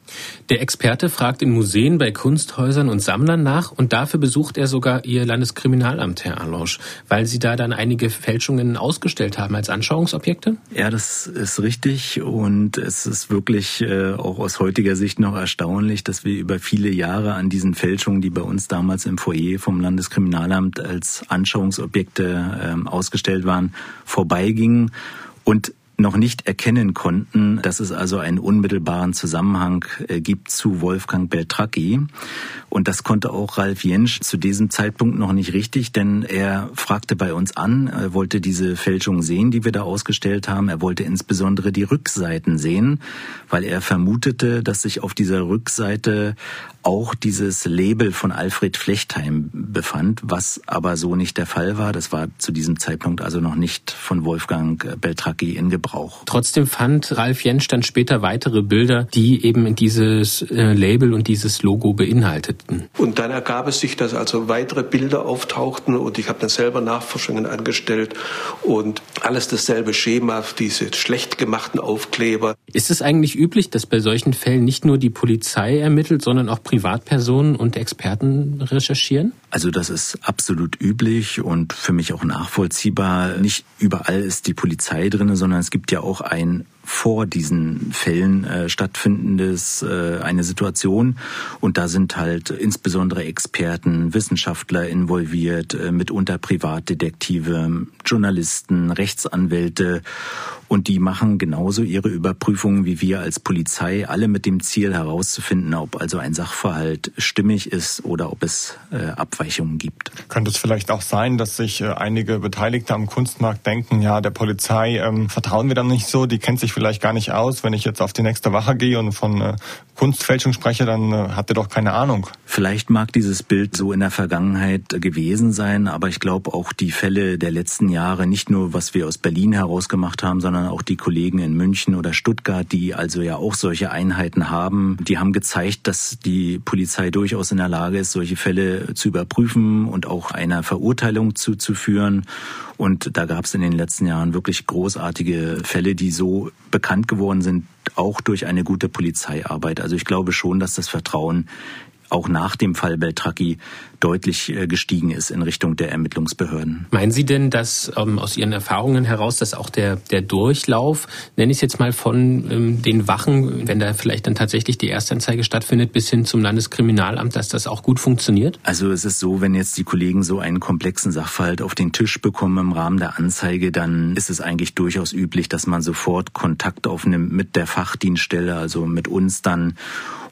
Der Experte fragt in Museen, bei Kunsthäusern und Sammlern nach und dafür besucht er sogar ihr Landeskriminalamt, Herr Arlosch, weil Sie da dann einige Fälschungen ausgestellt haben als Anschauungsobjekte? Ja, das ist richtig und es ist wirklich äh, auch aus heutiger Sicht noch erstaunlich, dass wir über viele Jahre an diesen Fälschungen, die bei uns damals im Foyer vom Landeskriminalamt als Anschauungsobjekte äh, ausgestellt waren, vorbeigingen und noch nicht erkennen konnten, dass es also einen unmittelbaren Zusammenhang äh, gibt zu Wolfgang Beltracchi. Und das konnte auch Ralf Jentsch zu diesem Zeitpunkt noch nicht richtig, denn er fragte bei uns an, er wollte diese Fälschung sehen, die wir da ausgestellt haben. Er wollte insbesondere die Rückseiten sehen, weil er vermutete, dass sich auf dieser Rückseite auch dieses Label von Alfred Flechtheim befand, was aber so nicht der Fall war. Das war zu diesem Zeitpunkt also noch nicht von Wolfgang Beltracchi in Gebrauch. Trotzdem fand Ralf Jentsch dann später weitere Bilder, die eben dieses äh, Label und dieses Logo beinhalteten. Und dann ergab es sich, dass also weitere Bilder auftauchten und ich habe dann selber Nachforschungen angestellt und alles dasselbe Schema, diese schlecht gemachten Aufkleber. Ist es eigentlich üblich, dass bei solchen Fällen nicht nur die Polizei ermittelt, sondern auch Privatpersonen und Experten recherchieren? Also das ist absolut üblich und für mich auch nachvollziehbar. Nicht überall ist die Polizei drin, sondern es gibt ja auch ein vor diesen Fällen äh, stattfindendes äh, eine Situation. Und da sind halt insbesondere Experten, Wissenschaftler involviert, äh, mitunter Privatdetektive, Journalisten, Rechtsanwälte und die machen genauso ihre Überprüfungen wie wir als Polizei, alle mit dem Ziel herauszufinden, ob also ein Sachverhalt stimmig ist oder ob es äh, Abweichungen gibt. Könnte es vielleicht auch sein, dass sich äh, einige Beteiligte am Kunstmarkt denken, ja, der Polizei ähm, vertrauen wir dann nicht so, die kennt sich vielleicht gar nicht aus. Wenn ich jetzt auf die nächste Wache gehe und von äh, Kunstfälschung spreche, dann äh, hat er doch keine Ahnung. Vielleicht mag dieses Bild so in der Vergangenheit gewesen sein, aber ich glaube auch die Fälle der letzten Jahre, nicht nur was wir aus Berlin herausgemacht haben, sondern auch die Kollegen in München oder Stuttgart, die also ja auch solche Einheiten haben, die haben gezeigt, dass die Polizei durchaus in der Lage ist, solche Fälle zu überprüfen und auch einer Verurteilung zuzuführen. Und da gab es in den letzten Jahren wirklich großartige Fälle, die so bekannt geworden sind, auch durch eine gute Polizeiarbeit. Also ich glaube schon, dass das Vertrauen auch nach dem Fall Beltracchi deutlich äh, gestiegen ist in Richtung der Ermittlungsbehörden. Meinen Sie denn, dass ähm, aus Ihren Erfahrungen heraus, dass auch der, der Durchlauf, nenne ich es jetzt mal von ähm, den Wachen, wenn da vielleicht dann tatsächlich die Erstanzeige stattfindet, bis hin zum Landeskriminalamt, dass das auch gut funktioniert? Also es ist so, wenn jetzt die Kollegen so einen komplexen Sachverhalt auf den Tisch bekommen im Rahmen der Anzeige, dann ist es eigentlich durchaus üblich, dass man sofort Kontakt aufnimmt mit der Fachdienststelle, also mit uns dann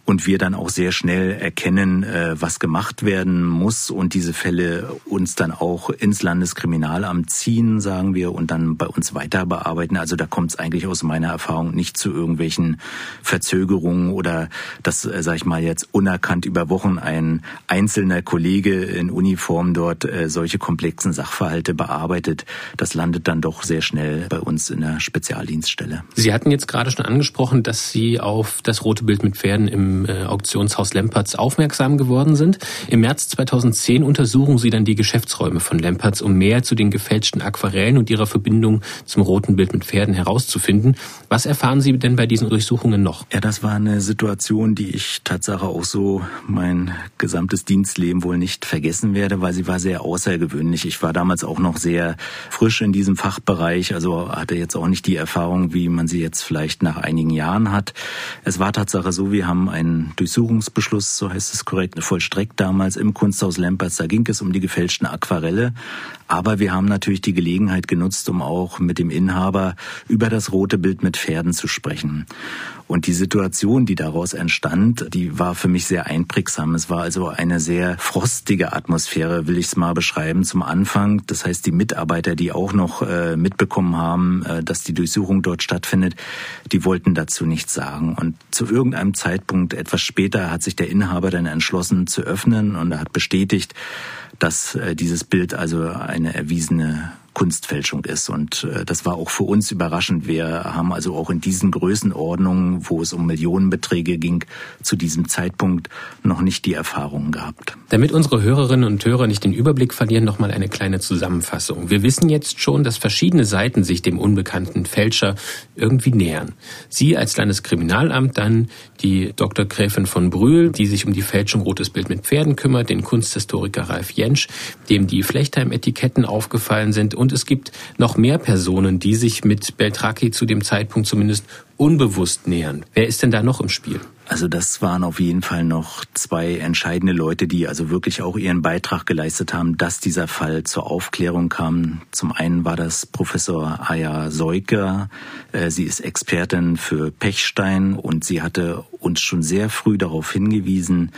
und wir dann auch sehr schnell erkennen, äh, was gemacht werden muss und diese Fälle uns dann auch ins Landeskriminalamt ziehen, sagen wir, und dann bei uns weiter bearbeiten. Also da kommt es eigentlich aus meiner Erfahrung nicht zu irgendwelchen Verzögerungen oder dass, äh, sag ich mal, jetzt unerkannt über Wochen ein einzelner Kollege in Uniform dort äh, solche komplexen Sachverhalte bearbeitet. Das landet dann doch sehr schnell bei uns in der Spezialdienststelle. Sie hatten jetzt gerade schon angesprochen, dass Sie auf das rote Bild mit Pferden im äh, Auktionshaus Lempertz aufmerksam geworden sind. Im März 2010 untersuchen sie dann die Geschäftsräume von Lempertz, um mehr zu den gefälschten Aquarellen und ihrer Verbindung zum roten Bild mit Pferden herauszufinden. Was erfahren Sie denn bei diesen Durchsuchungen noch? Ja, das war eine Situation, die ich Tatsache auch so mein gesamtes Dienstleben wohl nicht vergessen werde, weil sie war sehr außergewöhnlich. Ich war damals auch noch sehr frisch in diesem Fachbereich, also hatte jetzt auch nicht die Erfahrung, wie man sie jetzt vielleicht nach einigen Jahren hat. Es war Tatsache so, wir haben ein ein Durchsuchungsbeschluss, so heißt es korrekt, vollstreckt damals im Kunsthaus Lempertz. Da ging es um die gefälschten Aquarelle. Aber wir haben natürlich die Gelegenheit genutzt, um auch mit dem Inhaber über das rote Bild mit Pferden zu sprechen. Und die Situation, die daraus entstand, die war für mich sehr einprägsam. Es war also eine sehr frostige Atmosphäre, will ich es mal beschreiben, zum Anfang. Das heißt, die Mitarbeiter, die auch noch äh, mitbekommen haben, äh, dass die Durchsuchung dort stattfindet, die wollten dazu nichts sagen. Und zu irgendeinem Zeitpunkt, etwas später, hat sich der Inhaber dann entschlossen zu öffnen und er hat bestätigt, dass äh, dieses Bild also eine erwiesene Kunstfälschung ist. Und äh, das war auch für uns überraschend. Wir haben also auch in diesen Größenordnungen, wo es um Millionenbeträge ging, zu diesem Zeitpunkt noch nicht die Erfahrungen gehabt. Damit unsere Hörerinnen und Hörer nicht den Überblick verlieren, noch mal eine kleine Zusammenfassung. Wir wissen jetzt schon, dass verschiedene Seiten sich dem unbekannten Fälscher irgendwie nähern. Sie als Landeskriminalamt, dann die Dr. Gräfin von Brühl, die sich um die Fälschung Rotes Bild mit Pferden kümmert, den Kunsthistoriker Ralf Jentsch, dem die Flechtheim-Etiketten aufgefallen sind und es gibt noch mehr Personen, die sich mit Beltraki zu dem Zeitpunkt zumindest unbewusst nähern. Wer ist denn da noch im Spiel? Also das waren auf jeden Fall noch zwei entscheidende Leute, die also wirklich auch ihren Beitrag geleistet haben, dass dieser Fall zur Aufklärung kam. Zum einen war das Professor Aya Seuker. Äh, sie ist Expertin für Pechstein und sie hatte uns schon sehr früh darauf hingewiesen,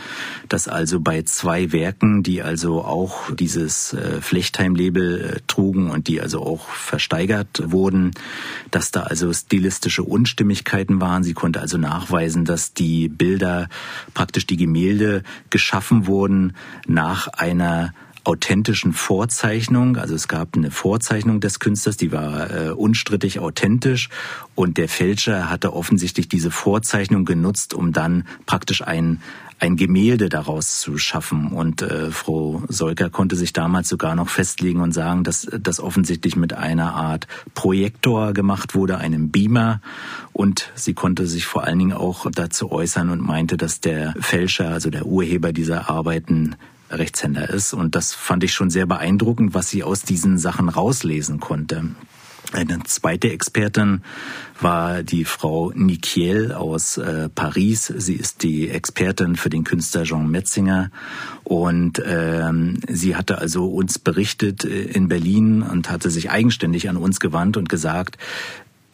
dass also bei zwei Werken, die also auch dieses äh, Flechtheim-Label äh, trugen und die also auch versteigert wurden, dass da also stilistische Unstimmigkeiten waren. Sie konnte also nachweisen, dass die Bilder, praktisch die Gemälde geschaffen wurden nach einer authentischen Vorzeichnung. Also es gab eine Vorzeichnung des Künstlers, die war äh, unstrittig authentisch und der Fälscher hatte offensichtlich diese Vorzeichnung genutzt, um dann praktisch ein ein Gemälde daraus zu schaffen. Und äh, Frau Solker konnte sich damals sogar noch festlegen und sagen, dass das offensichtlich mit einer Art Projektor gemacht wurde, einem Beamer. Und sie konnte sich vor allen Dingen auch dazu äußern und meinte, dass der Fälscher, also der Urheber dieser Arbeiten, Rechtshänder ist. Und das fand ich schon sehr beeindruckend, was sie aus diesen Sachen rauslesen konnte. Eine zweite Expertin war die Frau Nikiel aus äh, Paris. Sie ist die Expertin für den Künstler Jean Metzinger und ähm, sie hatte also uns berichtet äh, in Berlin und hatte sich eigenständig an uns gewandt und gesagt,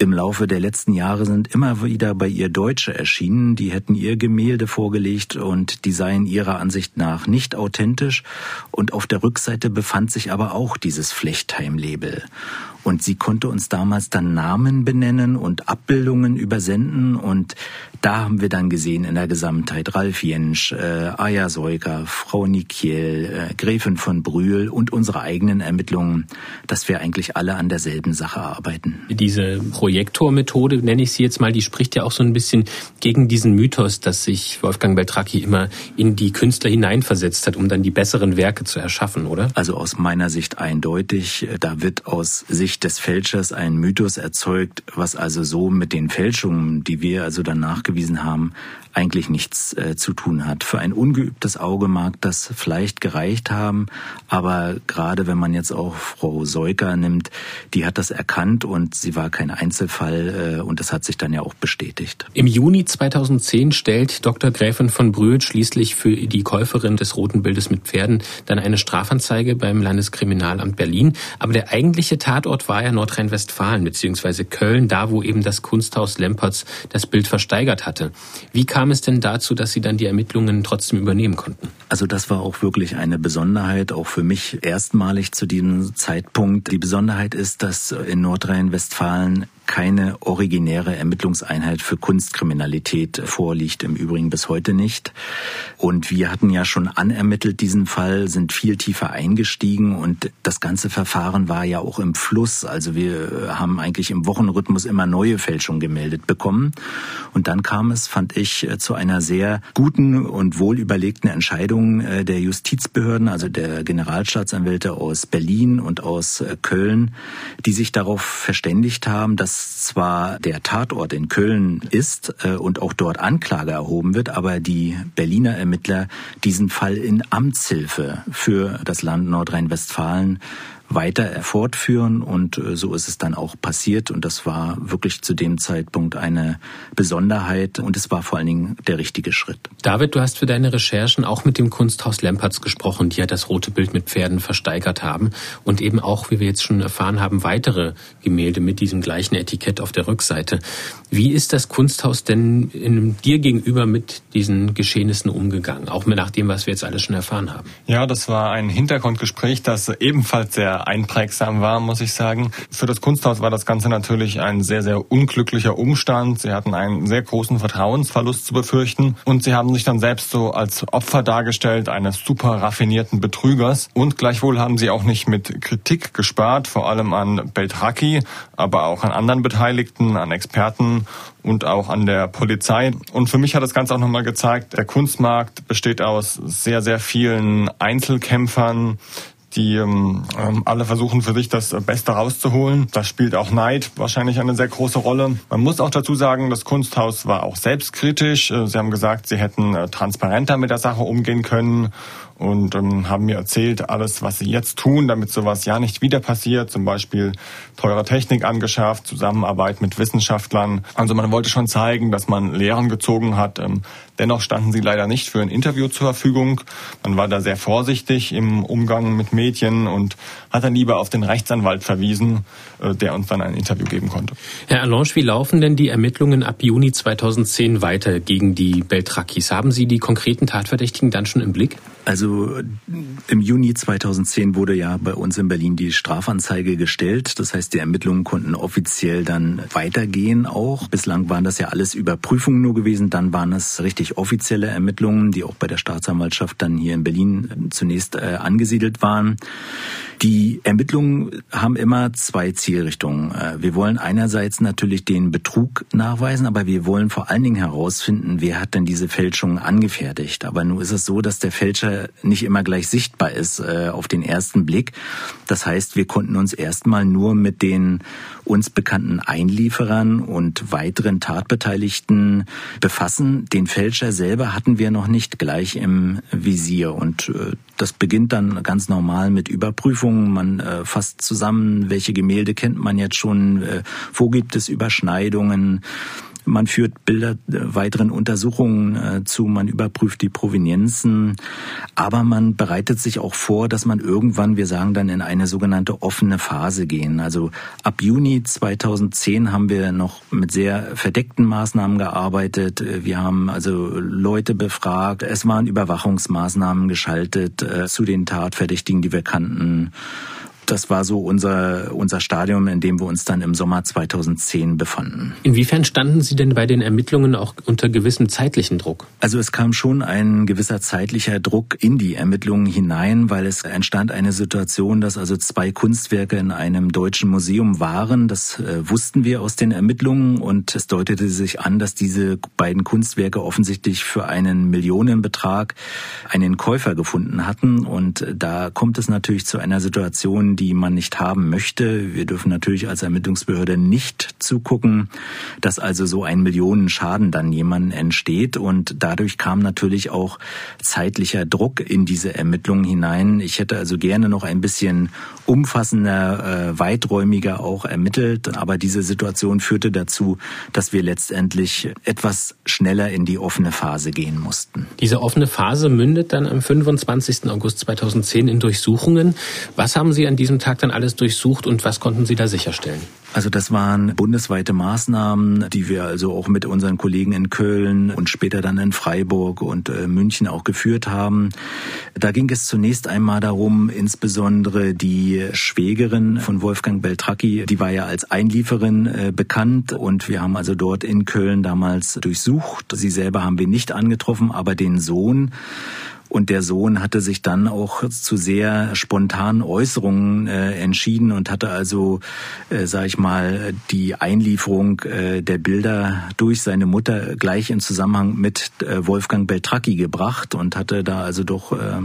im Laufe der letzten Jahre sind immer wieder bei ihr Deutsche erschienen, die hätten ihr Gemälde vorgelegt und die seien ihrer Ansicht nach nicht authentisch. Und auf der Rückseite befand sich aber auch dieses Flechtheim-Label. Und sie konnte uns damals dann Namen benennen und Abbildungen übersenden. Und da haben wir dann gesehen in der Gesamtheit Ralf Jensch, äh, Aya Seuker, Frau Nikiel, äh, Gräfin von Brühl und unsere eigenen Ermittlungen, dass wir eigentlich alle an derselben Sache arbeiten. Diese Projektormethode, nenne ich sie jetzt mal, die spricht ja auch so ein bisschen gegen diesen Mythos, dass sich Wolfgang Beltracchi immer in die Künstler hineinversetzt hat, um dann die besseren Werke zu erschaffen, oder? Also aus meiner Sicht eindeutig. Da wird aus Sicht des Fälschers ein Mythos erzeugt, was also so mit den Fälschungen, die wir also dann nachgewiesen haben, eigentlich nichts äh, zu tun hat. Für ein ungeübtes Auge mag das vielleicht gereicht haben, aber gerade wenn man jetzt auch Frau Seuker nimmt, die hat das erkannt und sie war kein Einzelfall äh, und das hat sich dann ja auch bestätigt. Im Juni 2010 stellt Dr. Gräfin von Brühl schließlich für die Käuferin des roten Bildes mit Pferden dann eine Strafanzeige beim Landeskriminalamt Berlin. Aber der eigentliche Tatort war ja Nordrhein-Westfalen bzw. Köln, da wo eben das Kunsthaus Lempertz das Bild versteigert hatte. Wie kam kam es denn dazu, dass Sie dann die Ermittlungen trotzdem übernehmen konnten? Also das war auch wirklich eine Besonderheit, auch für mich erstmalig zu diesem Zeitpunkt. Die Besonderheit ist, dass in Nordrhein-Westfalen keine originäre Ermittlungseinheit für Kunstkriminalität vorliegt, im Übrigen bis heute nicht. Und wir hatten ja schon anermittelt diesen Fall, sind viel tiefer eingestiegen und das ganze Verfahren war ja auch im Fluss. Also wir haben eigentlich im Wochenrhythmus immer neue Fälschungen gemeldet bekommen. Und dann kam es, fand ich, zu einer sehr guten und wohl überlegten Entscheidung äh, der Justizbehörden, also der Generalstaatsanwälte aus Berlin und aus äh, Köln, die sich darauf verständigt haben, dass zwar der Tatort in Köln ist äh, und auch dort Anklage erhoben wird, aber die Berliner Ermittler diesen Fall in Amtshilfe für das Land Nordrhein-Westfalen weiter fortführen und äh, so ist es dann auch passiert und das war wirklich zu dem Zeitpunkt eine Besonderheit und es war vor allen Dingen der richtige Schritt. David, du hast für deine Recherchen auch mit dem Kunsthaus Lempertz gesprochen, die ja das rote Bild mit Pferden versteigert haben und eben auch, wie wir jetzt schon erfahren haben, weitere Gemälde mit diesem gleichen Etikett auf der Rückseite. Wie ist das Kunsthaus denn in, dir gegenüber mit diesen Geschehnissen umgegangen, auch nach dem, was wir jetzt alles schon erfahren haben? Ja, das war ein Hintergrundgespräch, das ebenfalls sehr einprägsam war, muss ich sagen. Für das Kunsthaus war das Ganze natürlich ein sehr, sehr unglücklicher Umstand. Sie hatten einen sehr großen Vertrauensverlust zu befürchten und sie haben sich dann selbst so als Opfer dargestellt eines super raffinierten Betrügers und gleichwohl haben sie auch nicht mit Kritik gespart, vor allem an Beltraki, aber auch an anderen Beteiligten, an Experten und auch an der Polizei. Und für mich hat das Ganze auch nochmal gezeigt, der Kunstmarkt besteht aus sehr, sehr vielen Einzelkämpfern, die ähm, ähm, alle versuchen für sich das Beste rauszuholen. Da spielt auch Neid wahrscheinlich eine sehr große Rolle. Man muss auch dazu sagen, das Kunsthaus war auch selbstkritisch. Äh, sie haben gesagt, sie hätten äh, transparenter mit der Sache umgehen können und ähm, haben mir erzählt, alles, was sie jetzt tun, damit sowas ja nicht wieder passiert, zum Beispiel teure Technik angeschafft, Zusammenarbeit mit Wissenschaftlern. Also man wollte schon zeigen, dass man Lehren gezogen hat. Ähm, dennoch standen sie leider nicht für ein Interview zur Verfügung. Man war da sehr vorsichtig im Umgang mit Medien und hat dann lieber auf den Rechtsanwalt verwiesen, äh, der uns dann ein Interview geben konnte. Herr Allange, wie laufen denn die Ermittlungen ab Juni 2010 weiter gegen die Beltrakis? Haben Sie die konkreten Tatverdächtigen dann schon im Blick? Also im Juni 2010 wurde ja bei uns in Berlin die Strafanzeige gestellt. Das heißt, die Ermittlungen konnten offiziell dann weitergehen auch. Bislang waren das ja alles Überprüfungen nur gewesen. Dann waren es richtig offizielle Ermittlungen, die auch bei der Staatsanwaltschaft dann hier in Berlin zunächst äh, angesiedelt waren. Die Ermittlungen haben immer zwei Zielrichtungen. Äh, wir wollen einerseits natürlich den Betrug nachweisen, aber wir wollen vor allen Dingen herausfinden, wer hat denn diese Fälschung angefertigt. Aber nun ist es so, dass der Fälscher nicht immer gleich sichtbar ist äh, auf den ersten Blick. Das heißt, wir konnten uns erstmal nur mit den uns bekannten Einlieferern und weiteren Tatbeteiligten befassen. Den Fälscher selber hatten wir noch nicht gleich im Visier und äh, das beginnt dann ganz normal mit Überprüfungen. Man äh, fasst zusammen, welche Gemälde kennt man jetzt schon, äh, wo gibt es Überschneidungen. Man führt Bilder äh, weiteren Untersuchungen äh, zu, man überprüft die Provenienzen, aber man bereitet sich auch vor, dass man irgendwann, wir sagen dann, in eine sogenannte offene Phase gehen. Also ab Juni 2010 haben wir noch mit sehr verdeckten Maßnahmen gearbeitet. Äh, wir haben also Leute befragt. Es waren Überwachungsmaßnahmen geschaltet zu den Tatverdächtigen, die wir kannten das war so unser, unser Stadium, in dem wir uns dann im Sommer 2010 befanden. Inwiefern standen Sie denn bei den Ermittlungen auch unter gewissem zeitlichen Druck? Also es kam schon ein gewisser zeitlicher Druck in die Ermittlungen hinein, weil es entstand eine Situation, dass also zwei Kunstwerke in einem deutschen Museum waren. Das äh, wussten wir aus den Ermittlungen und es deutete sich an, dass diese beiden Kunstwerke offensichtlich für einen Millionenbetrag einen Käufer gefunden hatten. Und da kommt es natürlich zu einer Situation, die man nicht haben möchte. Wir dürfen natürlich als Ermittlungsbehörde nicht zugucken, dass also so ein Millionenschaden dann jemandem entsteht. Und dadurch kam natürlich auch zeitlicher Druck in diese Ermittlungen hinein. Ich hätte also gerne noch ein bisschen umfassender, äh, weiträumiger auch ermittelt. Aber diese Situation führte dazu, dass wir letztendlich etwas schneller in die offene Phase gehen mussten. Diese offene Phase mündet dann am 25. August 2010 in Durchsuchungen. Was haben Sie an diesem Tag dann alles durchsucht und was konnten Sie da sicherstellen? Also das waren bundesweite Maßnahmen, die wir also auch mit unseren Kollegen in Köln und später dann in Freiburg und äh, München auch geführt haben. Da ging es zunächst einmal darum, insbesondere die Schwägerin von Wolfgang Beltracchi, die war ja als Einlieferin äh, bekannt und wir haben also dort in Köln damals durchsucht. Sie selber haben wir nicht angetroffen, aber den Sohn und der Sohn hatte sich dann auch zu sehr spontanen Äußerungen äh, entschieden und hatte also, äh, sage ich mal, die Einlieferung äh, der Bilder durch seine Mutter gleich in Zusammenhang mit äh, Wolfgang Beltracchi gebracht und hatte da also doch äh,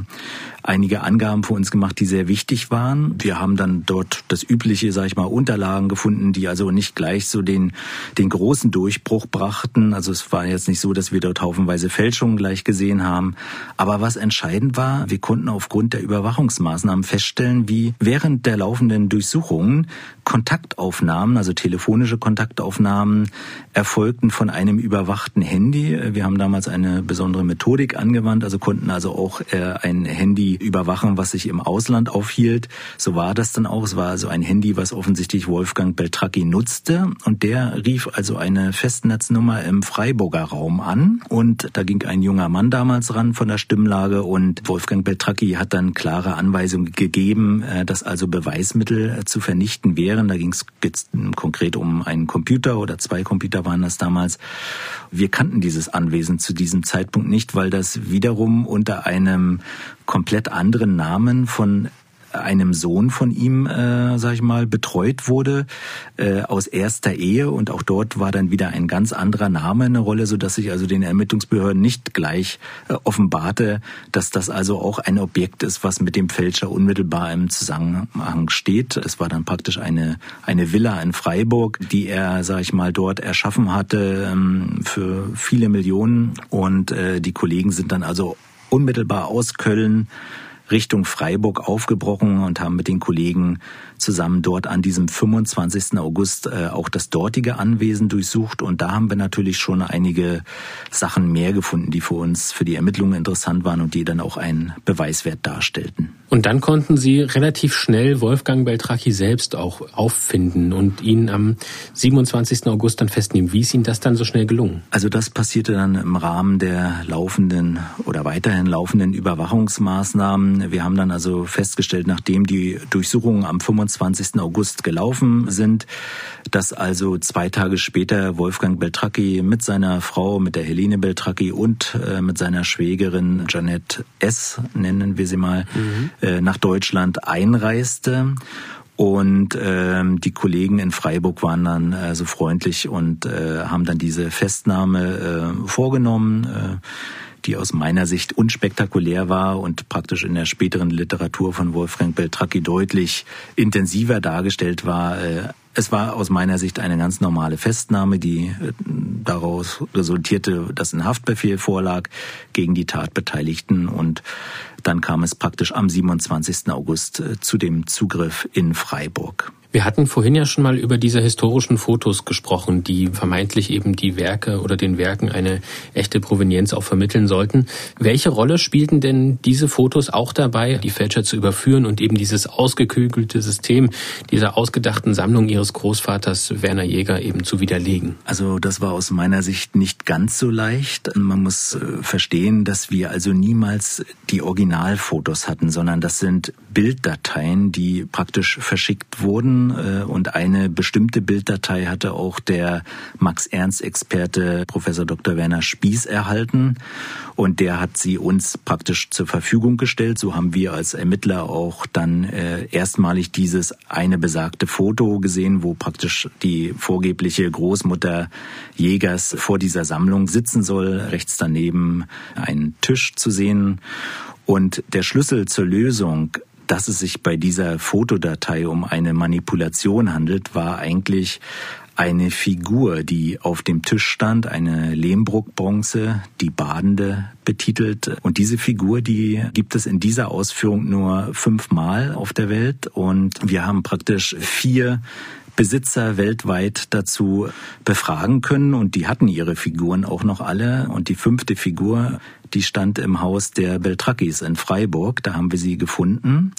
einige Angaben für uns gemacht, die sehr wichtig waren. Wir haben dann dort das übliche, sag ich mal, Unterlagen gefunden, die also nicht gleich so den, den großen Durchbruch brachten. Also es war jetzt nicht so, dass wir dort haufenweise Fälschungen gleich gesehen haben. Aber was entscheidend war, wir konnten aufgrund der Überwachungsmaßnahmen feststellen, wie während der laufenden Durchsuchungen Kontaktaufnahmen, also telefonische Kontaktaufnahmen, erfolgten von einem überwachten Handy. Wir haben damals eine besondere Methodik angewandt, also konnten also auch äh, ein Handy überwachen, was sich im Ausland aufhielt. So war das dann auch. Es war also ein Handy, was offensichtlich Wolfgang Beltracchi nutzte und der rief also eine Festnetznummer im Freiburger Raum an und da ging ein junger Mann damals ran von der Stimmlage und Wolfgang Beltracchi hat dann klare Anweisungen gegeben, äh, dass also Beweismittel zu vernichten wären wären. Da ging es konkret um einen Computer oder zwei Computer waren das damals. Wir kannten dieses Anwesen zu diesem Zeitpunkt nicht, weil das wiederum unter einem komplett anderen Namen von einem Sohn von ihm, äh, sag ich mal, betreut wurde äh, aus erster Ehe und auch dort war dann wieder ein ganz anderer Name eine Rolle, so dass sich also den Ermittlungsbehörden nicht gleich äh, offenbarte, dass das also auch ein Objekt ist, was mit dem Fälscher unmittelbar im Zusammenhang steht. Es war dann praktisch eine eine Villa in Freiburg, die er, sag ich mal, dort erschaffen hatte ähm, für viele Millionen und äh, die Kollegen sind dann also unmittelbar aus Köln Richtung Freiburg aufgebrochen und haben mit den Kollegen zusammen dort an diesem 25. August äh, auch das dortige Anwesen durchsucht. Und da haben wir natürlich schon einige Sachen mehr gefunden, die für uns, für die Ermittlungen interessant waren und die dann auch einen Beweiswert darstellten. Und dann konnten Sie relativ schnell Wolfgang Beltracchi selbst auch auffinden und ihn am 27. August dann festnehmen. Wie ist Ihnen das dann so schnell gelungen? Also das passierte dann im Rahmen der laufenden oder weiterhin laufenden Überwachungsmaßnahmen. Wir haben dann also festgestellt, nachdem die Durchsuchungen am 25. August gelaufen sind, dass also zwei Tage später Wolfgang Beltracchi mit seiner Frau, mit der Helene Beltracchi und äh, mit seiner Schwägerin Janette S., nennen wir sie mal, mhm. äh, nach Deutschland einreiste. Und ähm, die Kollegen in Freiburg waren dann äh, so freundlich und äh, haben dann diese Festnahme äh, vorgenommen. Äh, die aus meiner Sicht unspektakulär war und praktisch in der späteren Literatur von Wolfgang Beltracchi deutlich intensiver dargestellt war. Äh, es war aus meiner Sicht eine ganz normale Festnahme, die äh, daraus resultierte, dass ein Haftbefehl vorlag gegen die Tatbeteiligten und dann kam es praktisch am 27. August äh, zu dem Zugriff in Freiburg. Wir hatten vorhin ja schon mal über diese historischen Fotos gesprochen, die vermeintlich eben die Werke oder den Werken eine echte Provenienz auch vermitteln sollten. Welche Rolle spielten denn diese Fotos auch dabei, die Fälscher zu überführen und eben dieses ausgeklügelte System dieser ausgedachten Sammlung ihres Großvaters Werner Jäger eben zu widerlegen? Also das war aus meiner Sicht nicht ganz so leicht. Man muss äh, verstehen, dass wir also niemals die Originalfotos hatten, sondern das sind Bilddateien, die praktisch verschickt wurden äh, und eine bestimmte Bilddatei hatte auch der Max-Ernst-Experte Professor Dr. Werner Spieß erhalten und der hat sie uns praktisch zur Verfügung gestellt. So haben wir als Ermittler auch dann äh, erstmalig dieses eine besagte Foto gesehen, wo praktisch die vorgebliche Großmutter Jägers vor dieser Sammlung sitzen soll. Rechts daneben ein Tisch zu sehen. Und der Schlüssel zur Lösung dass es sich bei dieser Fotodatei um eine Manipulation handelt, war eigentlich eine Figur, die auf dem Tisch stand, eine Lehmbruck-Bronze, die Badende betitelt. Und diese Figur, die gibt es in dieser Ausführung nur fünfmal auf der Welt. Und wir haben praktisch vier Besitzer weltweit dazu befragen können. Und die hatten ihre Figuren auch noch alle. Und die fünfte Figur, die stand im Haus der Beltrakis in Freiburg, da haben wir sie gefunden.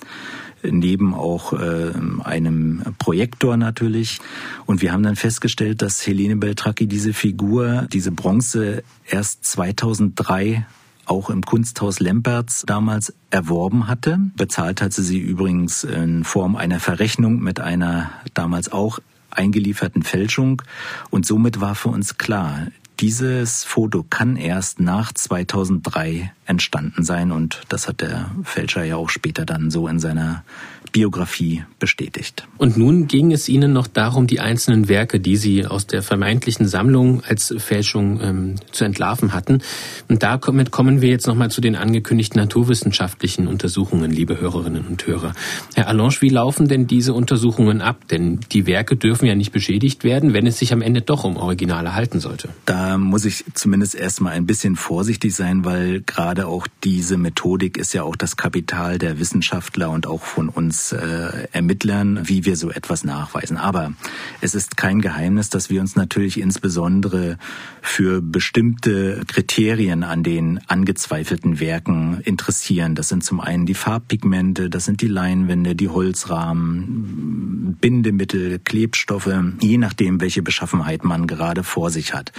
Neben auch äh, einem Projektor natürlich. Und wir haben dann festgestellt, dass Helene Beltracchi diese Figur, diese Bronze erst 2003 auch im Kunsthaus Lempertz damals erworben hatte. Bezahlt hat sie sie übrigens in Form einer Verrechnung mit einer damals auch eingelieferten Fälschung. Und somit war für uns klar, dieses Foto kann erst nach 2003 entstanden sein. Und das hat der Fälscher ja auch später dann so in seiner Biografie bestätigt. Und nun ging es Ihnen noch darum, die einzelnen Werke, die Sie aus der vermeintlichen Sammlung als Fälschung ähm, zu entlarven hatten. Und damit kommen wir jetzt nochmal zu den angekündigten naturwissenschaftlichen Untersuchungen, liebe Hörerinnen und Hörer. Herr Allange, wie laufen denn diese Untersuchungen ab? Denn die Werke dürfen ja nicht beschädigt werden, wenn es sich am Ende doch um Originale halten sollte. Da muss ich zumindest erstmal ein bisschen vorsichtig sein, weil gerade auch diese Methodik ist ja auch das Kapital der Wissenschaftler und auch von uns äh, Ermittlern, wie wir so etwas nachweisen. Aber es ist kein Geheimnis, dass wir uns natürlich insbesondere für bestimmte Kriterien an den angezweifelten Werken interessieren. Das sind zum einen die Farbpigmente, das sind die Leinwände, die Holzrahmen, Bindemittel, Klebstoffe, je nachdem, welche Beschaffenheit man gerade vor sich hat.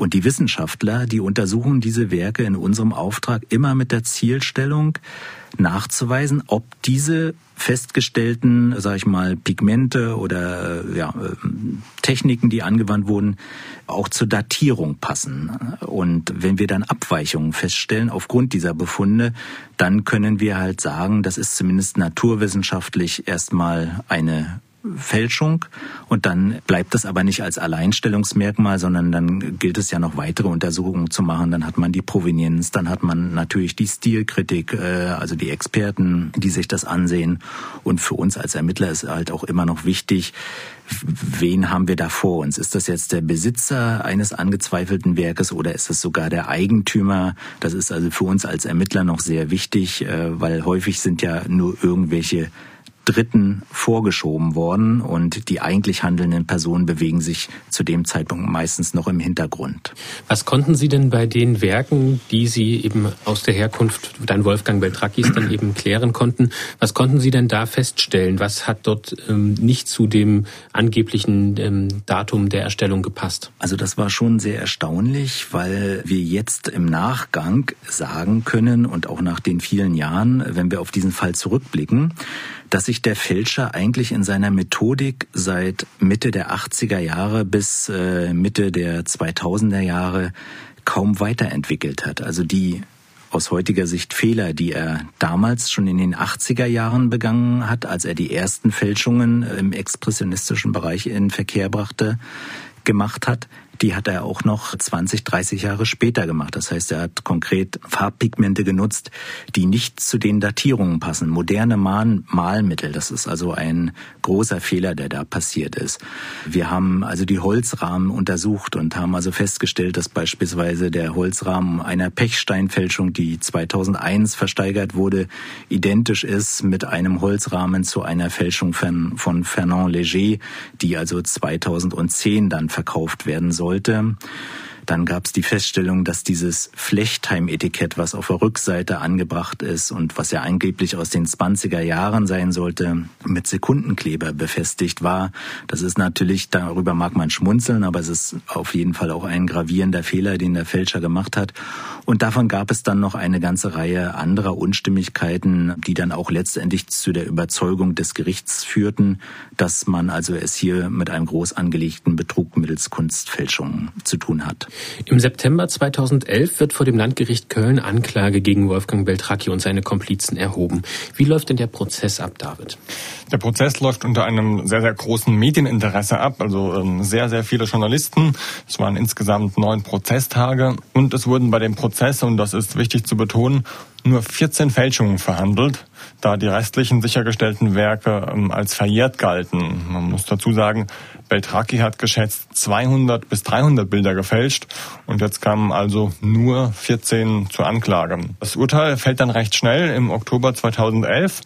Und die Wissenschaftler, die untersuchen diese Werke in unserem Auftrag immer mit der Zielstellung nachzuweisen, ob diese festgestellten, sag ich mal, Pigmente oder ja, Techniken, die angewandt wurden, auch zur Datierung passen. Und wenn wir dann Abweichungen feststellen aufgrund dieser Befunde, dann können wir halt sagen, das ist zumindest naturwissenschaftlich erstmal eine Fälschung und dann bleibt es aber nicht als Alleinstellungsmerkmal, sondern dann gilt es ja noch weitere Untersuchungen zu machen. Dann hat man die Provenienz, dann hat man natürlich die Stilkritik, äh, also die Experten, die sich das ansehen. Und für uns als Ermittler ist halt auch immer noch wichtig, wen haben wir da vor uns? Ist das jetzt der Besitzer eines angezweifelten Werkes oder ist es sogar der Eigentümer? Das ist also für uns als Ermittler noch sehr wichtig, äh, weil häufig sind ja nur irgendwelche Dritten vorgeschoben worden und die eigentlich handelnden Personen bewegen sich zu dem Zeitpunkt meistens noch im Hintergrund. Was konnten Sie denn bei den Werken, die Sie eben aus der Herkunft dann Wolfgang Beltrakis dann eben klären konnten, was konnten Sie denn da feststellen? Was hat dort ähm, nicht zu dem angeblichen ähm, Datum der Erstellung gepasst? Also das war schon sehr erstaunlich, weil wir jetzt im Nachgang sagen können und auch nach den vielen Jahren, wenn wir auf diesen Fall zurückblicken, dass sich der Fälscher eigentlich in seiner Methodik seit Mitte der 80er Jahre bis äh, Mitte der 2000er Jahre kaum weiterentwickelt hat. Also die aus heutiger Sicht Fehler, die er damals schon in den 80er Jahren begangen hat, als er die ersten Fälschungen im expressionistischen Bereich in Verkehr brachte, gemacht hat, die hat er auch noch 20, 30 Jahre später gemacht. Das heißt, er hat konkret Farbpigmente genutzt, die nicht zu den Datierungen passen. Moderne Malmittel, das ist also ein großer Fehler, der da passiert ist. Wir haben also die Holzrahmen untersucht und haben also festgestellt, dass beispielsweise der Holzrahmen einer Pechsteinfälschung, die 2001 versteigert wurde, identisch ist mit einem Holzrahmen zu einer Fälschung von, von Fernand Léger, die also 2010 dann verkauft werden soll sollte. Dann gab es die Feststellung, dass dieses Flechtheim-Etikett, was auf der Rückseite angebracht ist und was ja angeblich aus den 20er Jahren sein sollte, mit Sekundenkleber befestigt war. Das ist natürlich, darüber mag man schmunzeln, aber es ist auf jeden Fall auch ein gravierender Fehler, den der Fälscher gemacht hat. Und davon gab es dann noch eine ganze Reihe anderer Unstimmigkeiten, die dann auch letztendlich zu der Überzeugung des Gerichts führten, dass man also es hier mit einem groß angelegten Betrug mittels Kunstfälschung zu tun hat. Im September 2011 wird vor dem Landgericht Köln Anklage gegen Wolfgang Beltracchi und seine Komplizen erhoben. Wie läuft denn der Prozess ab, David? Der Prozess läuft unter einem sehr, sehr großen Medieninteresse ab, also ähm, sehr, sehr viele Journalisten. Es waren insgesamt neun Prozesstage und es wurden bei dem Prozess, und das ist wichtig zu betonen, nur 14 Fälschungen verhandelt, da die restlichen sichergestellten Werke ähm, als verjährt galten. Man muss dazu sagen, Beltraki hat geschätzt 200 bis 300 Bilder gefälscht und jetzt kamen also nur 14 zur Anklage. Das Urteil fällt dann recht schnell im Oktober 2011.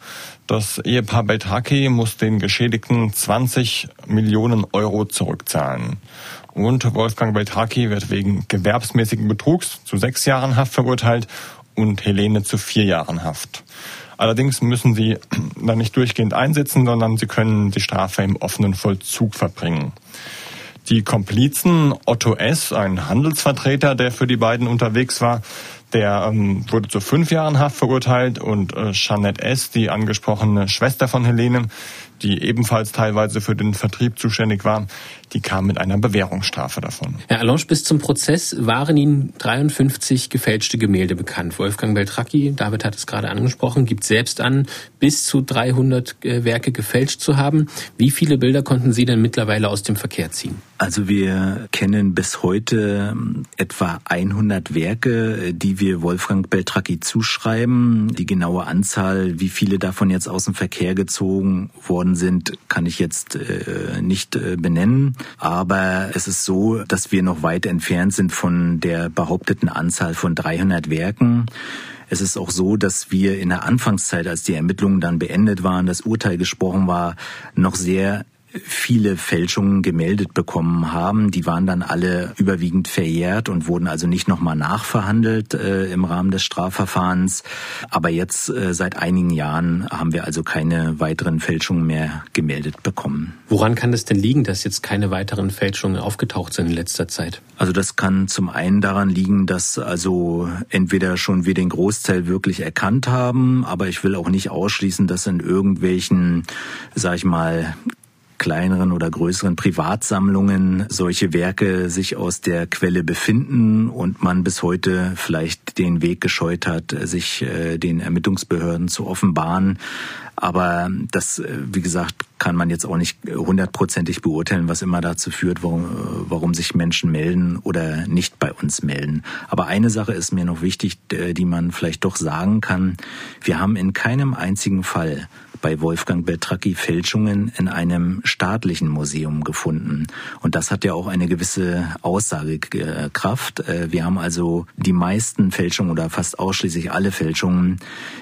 Das Ehepaar Beltraki muss den Geschädigten 20 Millionen Euro zurückzahlen. Und Wolfgang Beltraki wird wegen gewerbsmäßigen Betrugs zu sechs Jahren Haft verurteilt und Helene zu vier Jahren Haft. Allerdings müssen sie dann nicht durchgehend einsitzen, sondern sie können die Strafe im offenen Vollzug verbringen. Die Komplizen Otto S., ein Handelsvertreter, der für die beiden unterwegs war, Der ähm, wurde zu fünf Jahren Haft verurteilt und äh, Jeanette S., die angesprochene Schwester von Helene, die ebenfalls teilweise für den Vertrieb zuständig war, die kam mit einer Bewährungsstrafe davon. Herr Alonge, bis zum Prozess waren Ihnen 53 gefälschte Gemälde bekannt. Wolfgang Beltracchi, David hat es gerade angesprochen, gibt selbst an, bis zu 300 äh, Werke gefälscht zu haben. Wie viele Bilder konnten Sie denn mittlerweile aus dem Verkehr ziehen? Also wir kennen bis heute ähm, etwa 100 Werke, die wir Wolfgang Beltracchi zuschreiben. Die genaue Anzahl, wie viele davon jetzt aus dem Verkehr gezogen worden sind, kann ich jetzt äh, nicht äh, benennen. Aber es ist so, dass wir noch weit entfernt sind von der behaupteten Anzahl von 300 Werken. Es ist auch so, dass wir in der Anfangszeit, als die Ermittlungen dann beendet waren, das Urteil gesprochen war, noch sehr viele Fälschungen gemeldet bekommen haben. Die waren dann alle überwiegend verjährt und wurden also nicht nochmal nachverhandelt äh, im Rahmen des Strafverfahrens. Aber jetzt äh, seit einigen Jahren haben wir also keine weiteren Fälschungen mehr gemeldet bekommen. Woran kann es denn liegen, dass jetzt keine weiteren Fälschungen aufgetaucht sind in letzter Zeit? Also das kann zum einen daran liegen, dass also entweder schon wir den Großteil wirklich erkannt haben, aber ich will auch nicht ausschließen, dass in irgendwelchen, sag ich mal, kleineren oder größeren Privatsammlungen solche Werke sich aus der Quelle befinden und man bis heute vielleicht den Weg gescheut hat, sich äh, den Ermittlungsbehörden zu offenbaren. Aber das, äh, wie gesagt, kann man jetzt auch nicht hundertprozentig beurteilen, was immer dazu führt, warum, warum sich Menschen melden oder nicht bei uns melden. Aber eine Sache ist mir noch wichtig, äh, die man vielleicht doch sagen kann. Wir haben in keinem einzigen Fall bei Wolfgang Beltracchi Fälschungen in einem staatlichen Museum gefunden. Und das hat ja auch eine gewisse Aussagekraft. Äh, wir haben also die meisten Fälschungen oder fast ausschließlich alle Fälschungen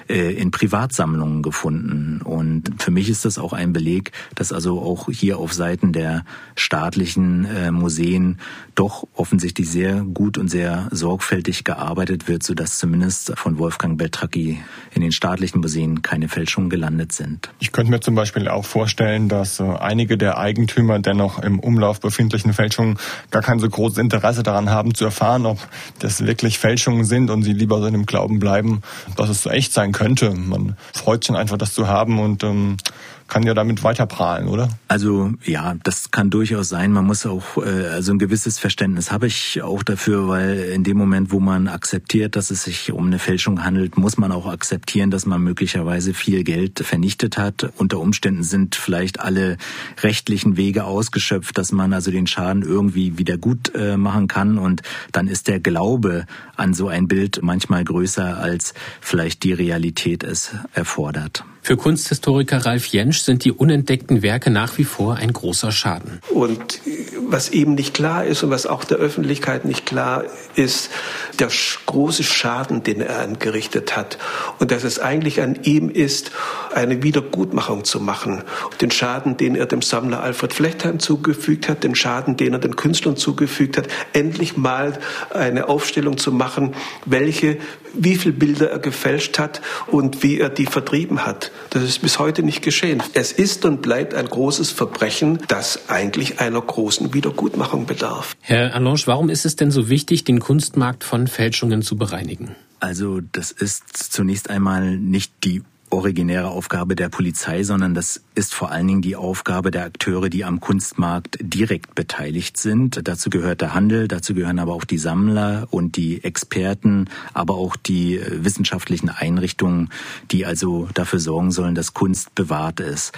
äh, in Privatsammlungen gefunden. Und für mich ist das auch ein Beleg, dass also auch hier auf Seiten der staatlichen äh, Museen doch offensichtlich sehr gut und sehr sorgfältig gearbeitet wird, sodass zumindest von Wolfgang Beltracchi in den staatlichen Museen keine Fälschungen gelandet sind sind. Ich könnte mir zum Beispiel auch vorstellen, dass äh, einige der Eigentümer der noch im Umlauf befindlichen Fälschungen gar kein so großes Interesse daran haben zu erfahren, ob das wirklich Fälschungen sind und sie lieber so in dem Glauben bleiben, dass es so echt sein könnte. Man freut sich einfach, das zu haben und ähm, kann ja damit weiter prahlen, oder? Also ja, das kann durchaus sein. Man muss auch, äh, also ein gewisses Verständnis habe ich auch dafür, weil in dem Moment, wo man akzeptiert, dass es sich um eine Fälschung handelt, muss man auch akzeptieren, dass man möglicherweise viel Geld vernichtet hat. Unter Umständen sind vielleicht alle rechtlichen Wege ausgeschöpft, dass man also den Schaden irgendwie wieder gut äh, machen kann. Und dann ist der Glaube an so ein Bild manchmal größer, als vielleicht die Realität es erfordert. Für Kunsthistoriker Ralf Jentsch sind die unentdeckten Werke nach wie vor ein großer Schaden. Und was eben nicht klar ist und was auch der Öffentlichkeit nicht klar ist, der große Schaden, den er angerichtet hat. Und dass es eigentlich an ihm ist, eine Wiedergutmachung zu machen. Den Schaden, den er dem Sammler Alfred Flechtheim zugefügt hat, den Schaden, den er den Künstlern zugefügt hat, endlich mal eine Aufstellung zu machen, welche, wie viele Bilder er gefälscht hat und wie er die vertrieben hat. Das ist bis heute nicht geschehen. Es ist und bleibt ein großes Verbrechen, das eigentlich einer großen Wiedergutmachung bedarf. Herr Allange, warum ist es denn so wichtig, den Kunstmarkt von Fälschungen zu bereinigen? Also das ist zunächst einmal nicht die originäre Aufgabe der Polizei, sondern das ist vor allen Dingen die Aufgabe der Akteure, die am Kunstmarkt direkt beteiligt sind. Dazu gehört der Handel, dazu gehören aber auch die Sammler und die Experten, aber auch die äh, wissenschaftlichen Einrichtungen, die also dafür sorgen sollen, dass Kunst bewahrt ist.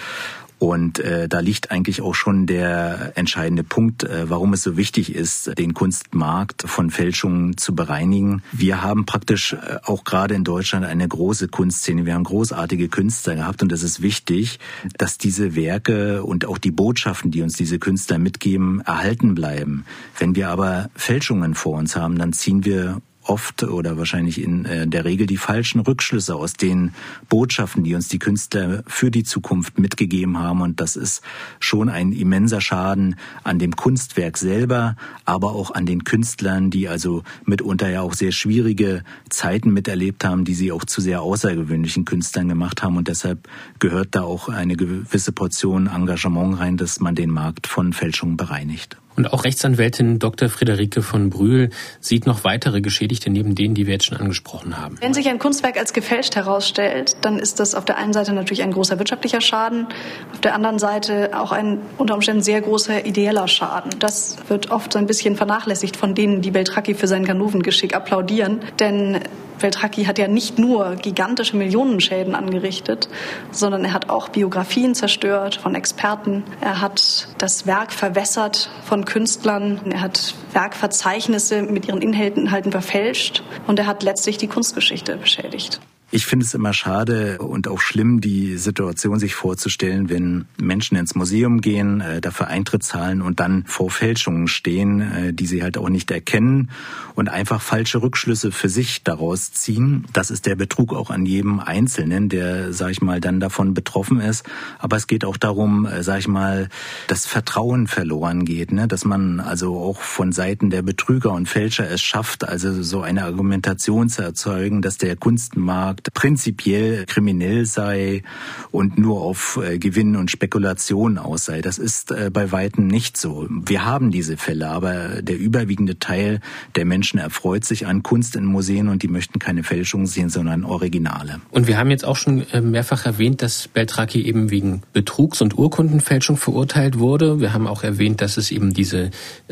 Und äh, da liegt eigentlich auch schon der entscheidende Punkt, äh, warum es so wichtig ist, den Kunstmarkt von Fälschungen zu bereinigen. Wir haben praktisch äh, auch gerade in Deutschland eine große Kunstszene. Wir haben großartige Künstler gehabt und es ist wichtig, dass diese Werke und auch die Botschaften, die uns diese Künstler mitgeben, erhalten bleiben. Wenn wir aber Fälschungen vor uns haben, dann ziehen wir oft oder wahrscheinlich in äh, der Regel die falschen Rückschlüsse aus den Botschaften, die uns die Künstler für die Zukunft mitgegeben haben. Und das ist schon ein immenser Schaden an dem Kunstwerk selber, aber auch an den Künstlern, die also mitunter ja auch sehr schwierige Zeiten miterlebt haben, die sie auch zu sehr außergewöhnlichen Künstlern gemacht haben. Und deshalb gehört da auch eine gewisse Portion Engagement rein, dass man den Markt von Fälschungen bereinigt. Und auch Rechtsanwältin Dr. Friederike von Brühl sieht noch weitere Geschädigte neben denen, die wir jetzt schon angesprochen haben. Wenn sich ein Kunstwerk als gefälscht herausstellt, dann ist das auf der einen Seite natürlich ein großer wirtschaftlicher Schaden, auf der anderen Seite auch ein unter Umständen sehr großer ideeller Schaden. Das wird oft so ein bisschen vernachlässigt von denen, die Beltracchi für sein Ganovengeschick applaudieren. Denn Beltracchi hat ja nicht nur gigantische Millionenschäden angerichtet, sondern er hat auch Biografien zerstört von Experten. Er hat das Werk verwässert von Künstlern. Er hat Werkverzeichnisse mit ihren Inhalten verfälscht und er hat letztlich die Kunstgeschichte beschädigt. Ich finde es immer schade und auch schlimm, die Situation sich vorzustellen, wenn Menschen ins Museum gehen, äh, dafür Eintritt zahlen und dann vor Fälschungen stehen, äh, die sie halt auch nicht erkennen und einfach falsche Rückschlüsse für sich daraus ziehen. Das ist der Betrug auch an jedem Einzelnen, der, sag ich mal, dann davon betroffen ist. Aber es geht auch darum, äh, sag ich mal, dass Vertrauen verloren geht, ne? dass man also auch von Seiten der Betrüger und Fälscher es schafft, also so eine Argumentation zu erzeugen, dass der Kunstmarkt Markt prinzipiell kriminell sei und nur auf äh, Gewinn und Spekulation aus sei. Das ist äh, bei weitem nicht so. Wir haben diese Fälle, aber der überwiegende Teil der Menschen erfreut sich an Kunst in Museen und die möchten keine Fälschungen sehen, sondern Originale. Und wir haben jetzt auch schon äh, mehrfach erwähnt, dass Beltraki eben wegen Betrugs- und Urkundenfälschung verurteilt wurde. Wir haben auch erwähnt, dass es eben diese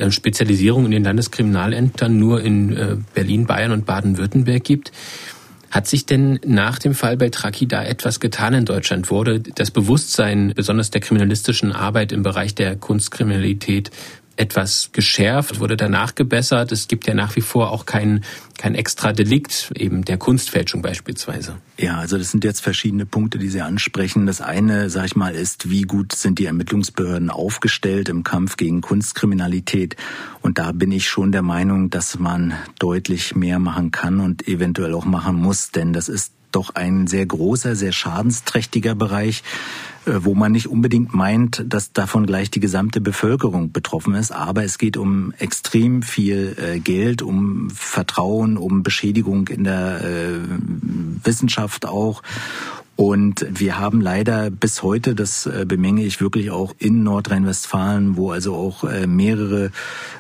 Spezialisierung in den Landeskriminalämtern nur in Berlin, Bayern und Baden-Württemberg gibt. Hat sich denn nach dem Fall Beltraki da etwas getan in Deutschland? Wurde das Bewusstsein besonders der kriminalistischen Arbeit im Bereich der Kunstkriminalität etwas geschärft, wurde danach gebessert. Es gibt ja nach wie vor auch kein, kein extra Delikt, eben der Kunstfälschung beispielsweise. Ja, also das sind jetzt verschiedene Punkte, die Sie ansprechen. Das eine, sage ich mal, ist, wie gut sind die Ermittlungsbehörden aufgestellt im Kampf gegen Kunstkriminalität. Und da bin ich schon der Meinung, dass man deutlich mehr machen kann und eventuell auch machen muss, denn das ist doch ein sehr großer, sehr schadensträchtiger Bereich, wo man nicht unbedingt meint, dass davon gleich die gesamte Bevölkerung betroffen ist. Aber es geht um extrem viel äh, Geld, um Vertrauen, um Beschädigung in der äh, Wissenschaft auch und wir haben leider bis heute, das äh, bemenge ich wirklich auch in Nordrhein-Westfalen, wo also auch äh, mehrere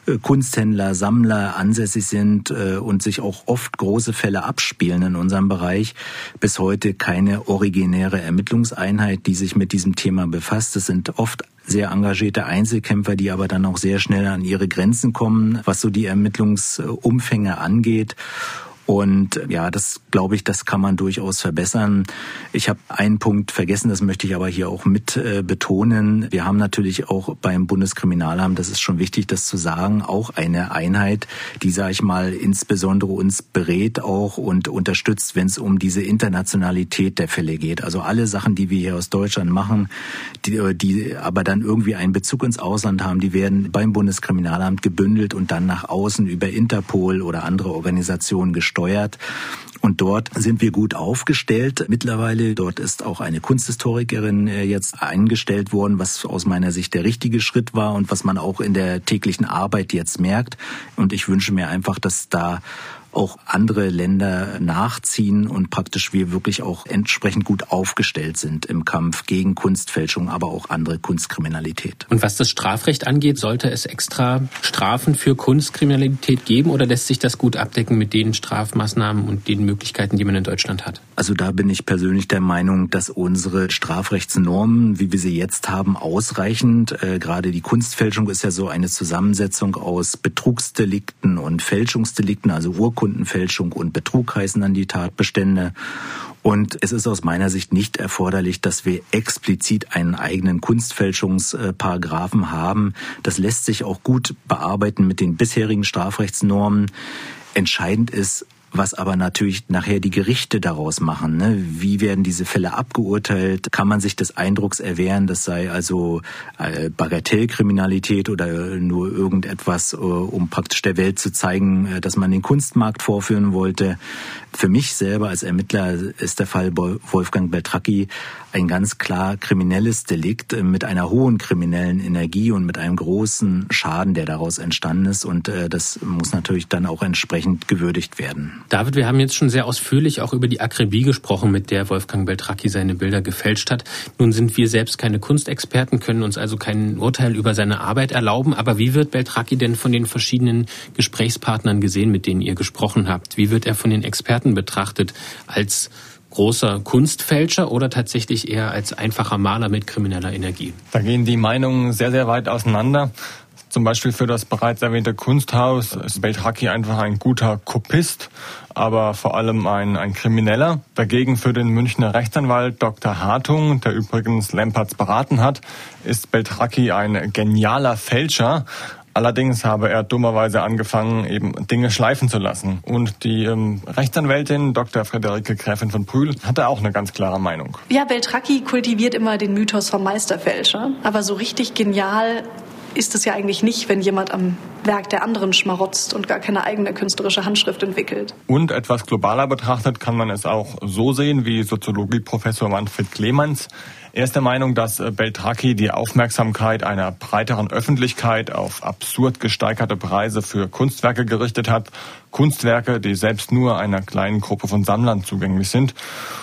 äh, Kunsthändler, Sammler ansässig sind und sich auch oft große Fälle abspielen in unserem Bereich, bis heute keine originäre Ermittlungseinheit, die sich mit diesem Thema befasst. Es sind oft sehr engagierte Einzelkämpfer, die aber dann auch sehr schnell an ihre Grenzen kommen, was so die Ermittlungsumfänge angeht. Und ja, das glaube ich, das kann man durchaus verbessern. Ich habe einen Punkt vergessen, das möchte ich aber hier auch mit äh, betonen. Wir haben natürlich auch beim Bundeskriminalamt, das ist schon wichtig, das zu sagen, auch eine Einheit, die, sage ich mal, insbesondere uns berät auch und unterstützt, wenn es um diese Internationalität der Fälle geht. Also alle Sachen, die wir hier aus Deutschland machen, die, die aber dann irgendwie einen Bezug ins Ausland haben, die werden beim Bundeskriminalamt gebündelt und dann nach außen über Interpol oder andere Organisationen gesteuert gesteuert. Und dort sind wir gut aufgestellt. Mittlerweile, dort ist auch eine Kunsthistorikerin äh, jetzt eingestellt worden, was aus meiner Sicht der richtige Schritt war und was man auch in der täglichen Arbeit jetzt merkt. Und ich wünsche mir einfach, dass da auch andere Länder nachziehen und praktisch wir wirklich auch entsprechend gut aufgestellt sind im Kampf gegen Kunstfälschung, aber auch andere Kunstkriminalität. Und was das Strafrecht angeht, sollte es extra Strafen für Kunstkriminalität geben oder lässt sich das gut abdecken mit den Strafmaßnahmen und den Möglichkeiten, die man in Deutschland hat? Also da bin ich persönlich der Meinung, dass unsere Strafrechtsnormen, wie wir sie jetzt haben, ausreichend. Äh, gerade die Kunstfälschung ist ja so eine Zusammensetzung aus Betrugsdelikten und Fälschungsdelikten, also Urkunden Urkundenfälschung und Betrug heißen dann die Tatbestände. Und es ist aus meiner Sicht nicht erforderlich, dass wir explizit einen eigenen Kunstfälschungsparagraphen haben. Das lässt sich auch gut bearbeiten mit den bisherigen Strafrechtsnormen. Entscheidend ist, was aber natürlich nachher die Gerichte daraus machen. Ne? Wie werden diese Fälle abgeurteilt? Kann man sich des Eindrucks erwehren, das sei also äh, Bagatellkriminalität oder nur irgendetwas, äh, um praktisch der Welt zu zeigen, äh, dass man den Kunstmarkt vorführen wollte? Für mich selber als Ermittler ist der Fall Wolfgang Beltracchi ein ganz klar kriminelles Delikt mit einer hohen kriminellen Energie und mit einem großen Schaden, der daraus entstanden ist. Und das muss natürlich dann auch entsprechend gewürdigt werden. David, wir haben jetzt schon sehr ausführlich auch über die Akribie gesprochen, mit der Wolfgang Beltracchi seine Bilder gefälscht hat. Nun sind wir selbst keine Kunstexperten, können uns also kein Urteil über seine Arbeit erlauben. Aber wie wird Beltracchi denn von den verschiedenen Gesprächspartnern gesehen, mit denen ihr gesprochen habt? Wie wird er von den Experten betrachtet? Als großer Kunstfälscher oder tatsächlich eher als einfacher Maler mit krimineller Energie? Da gehen die Meinungen sehr, sehr weit auseinander. Zum Beispiel für das bereits erwähnte Kunsthaus ist Beltracchi einfach ein guter Kopist, aber vor allem ein, ein Krimineller. Dagegen für den Münchner Rechtsanwalt Dr. Hartung, der übrigens Lempertz beraten hat, ist Beltracchi ein genialer Fälscher. Allerdings habe er dummerweise angefangen, eben Dinge schleifen zu lassen. Und die ähm, Rechtsanwältin Dr. Friederike Gräfin von Brühl hatte auch eine ganz klare Meinung. Ja, Beltracchi kultiviert immer den Mythos vom Meisterfälscher. Aber so richtig genial ist es ja eigentlich nicht, wenn jemand am Werk der anderen schmarotzt und gar keine eigene künstlerische Handschrift entwickelt. Und etwas globaler betrachtet kann man es auch so sehen wie Soziologieprofessor Manfred Clemens. Er ist der Meinung, dass äh, Beltraki die Aufmerksamkeit einer breiteren Öffentlichkeit auf absurd gesteigerte Preise für Kunstwerke gerichtet hat. Kunstwerke, die selbst nur einer kleinen Gruppe von Sammlern zugänglich sind.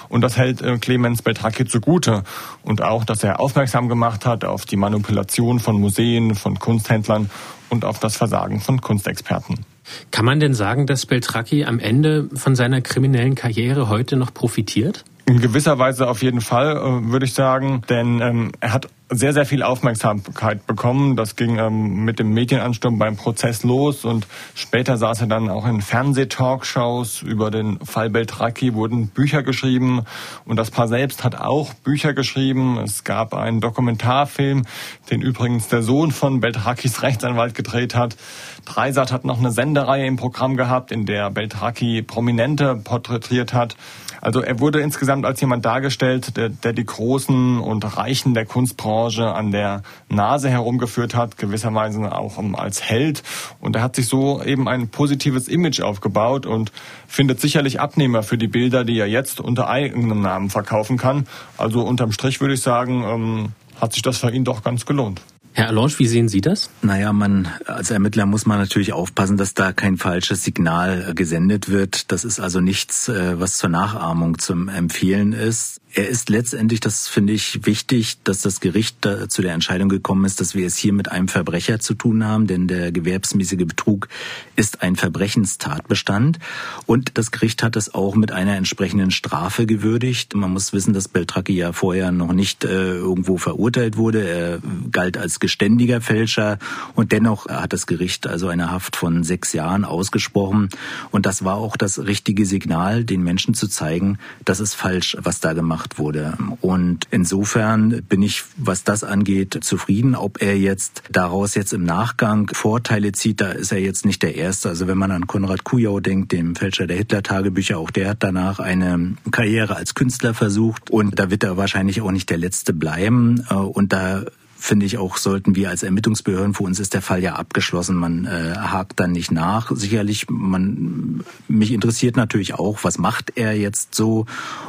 Und das hält äh, Clemens Beltraki zugute. Und auch, dass er aufmerksam gemacht hat auf die Manipulation von Museen, von Kunsthändlern und auf das Versagen von Kunstexperten. Kann man denn sagen, dass Beltracchi am Ende von seiner kriminellen Karriere heute noch profitiert? In gewisser Weise auf jeden Fall, äh, würde ich sagen, denn ähm, er hat sehr, sehr viel Aufmerksamkeit bekommen. Das ging ähm, mit dem Medienansturm beim Prozess los und später saß er dann auch in Fernsehtalkshows über den Fall Beltracchi, wurden Bücher geschrieben und das Paar selbst hat auch Bücher geschrieben. Es gab einen Dokumentarfilm, den übrigens der Sohn von Beltracchis Rechtsanwalt gedreht hat. Dreisat hat noch eine Sendereihe im Programm gehabt, in der Beltracchi Prominente porträtiert hat. Also er wurde insgesamt als jemand dargestellt, der, der die Großen und Reichen der Kunstbranche an der Nase herumgeführt hat, gewisserweise auch als Held. Und er hat sich so eben ein positives Image aufgebaut und findet sicherlich Abnehmer für die Bilder, die er jetzt unter eigenem Namen verkaufen kann. Also unterm Strich würde ich sagen, ähm, hat sich das für ihn doch ganz gelohnt. Herr Alonge, wie sehen Sie das? Naja, man, als Ermittler muss man natürlich aufpassen, dass da kein falsches Signal gesendet wird. Das ist also nichts, äh, was zur Nachahmung zum Empfehlen ist. Er ist letztendlich, das finde ich wichtig, dass das Gericht zu der Entscheidung gekommen ist, dass wir es hier mit einem Verbrecher zu tun haben, denn der gewerbsmäßige Betrug ist ein Verbrechenstatbestand. Und das Gericht hat es auch mit einer entsprechenden Strafe gewürdigt. Man muss wissen, dass Beltracchi ja vorher noch nicht äh, irgendwo verurteilt wurde. Er galt als geständiger Fälscher und dennoch hat das Gericht also eine Haft von sechs Jahren ausgesprochen. Und das war auch das richtige Signal, den Menschen zu zeigen, das ist falsch, was da gemacht wurde. Und insofern bin ich, was das angeht, zufrieden. Ob er jetzt daraus jetzt im Nachgang Vorteile zieht, da ist er jetzt nicht der Erste. Also wenn man an Konrad Kujau denkt, dem Fälscher der Hitler-Tagebücher, auch der hat danach eine Karriere als Künstler versucht und da wird er wahrscheinlich auch nicht der Letzte bleiben. Und da finde ich auch, sollten wir als Ermittlungsbehörden, für uns ist der Fall ja abgeschlossen, man äh, hakt dann nicht nach. Sicherlich, man, mich interessiert natürlich auch, was macht er jetzt so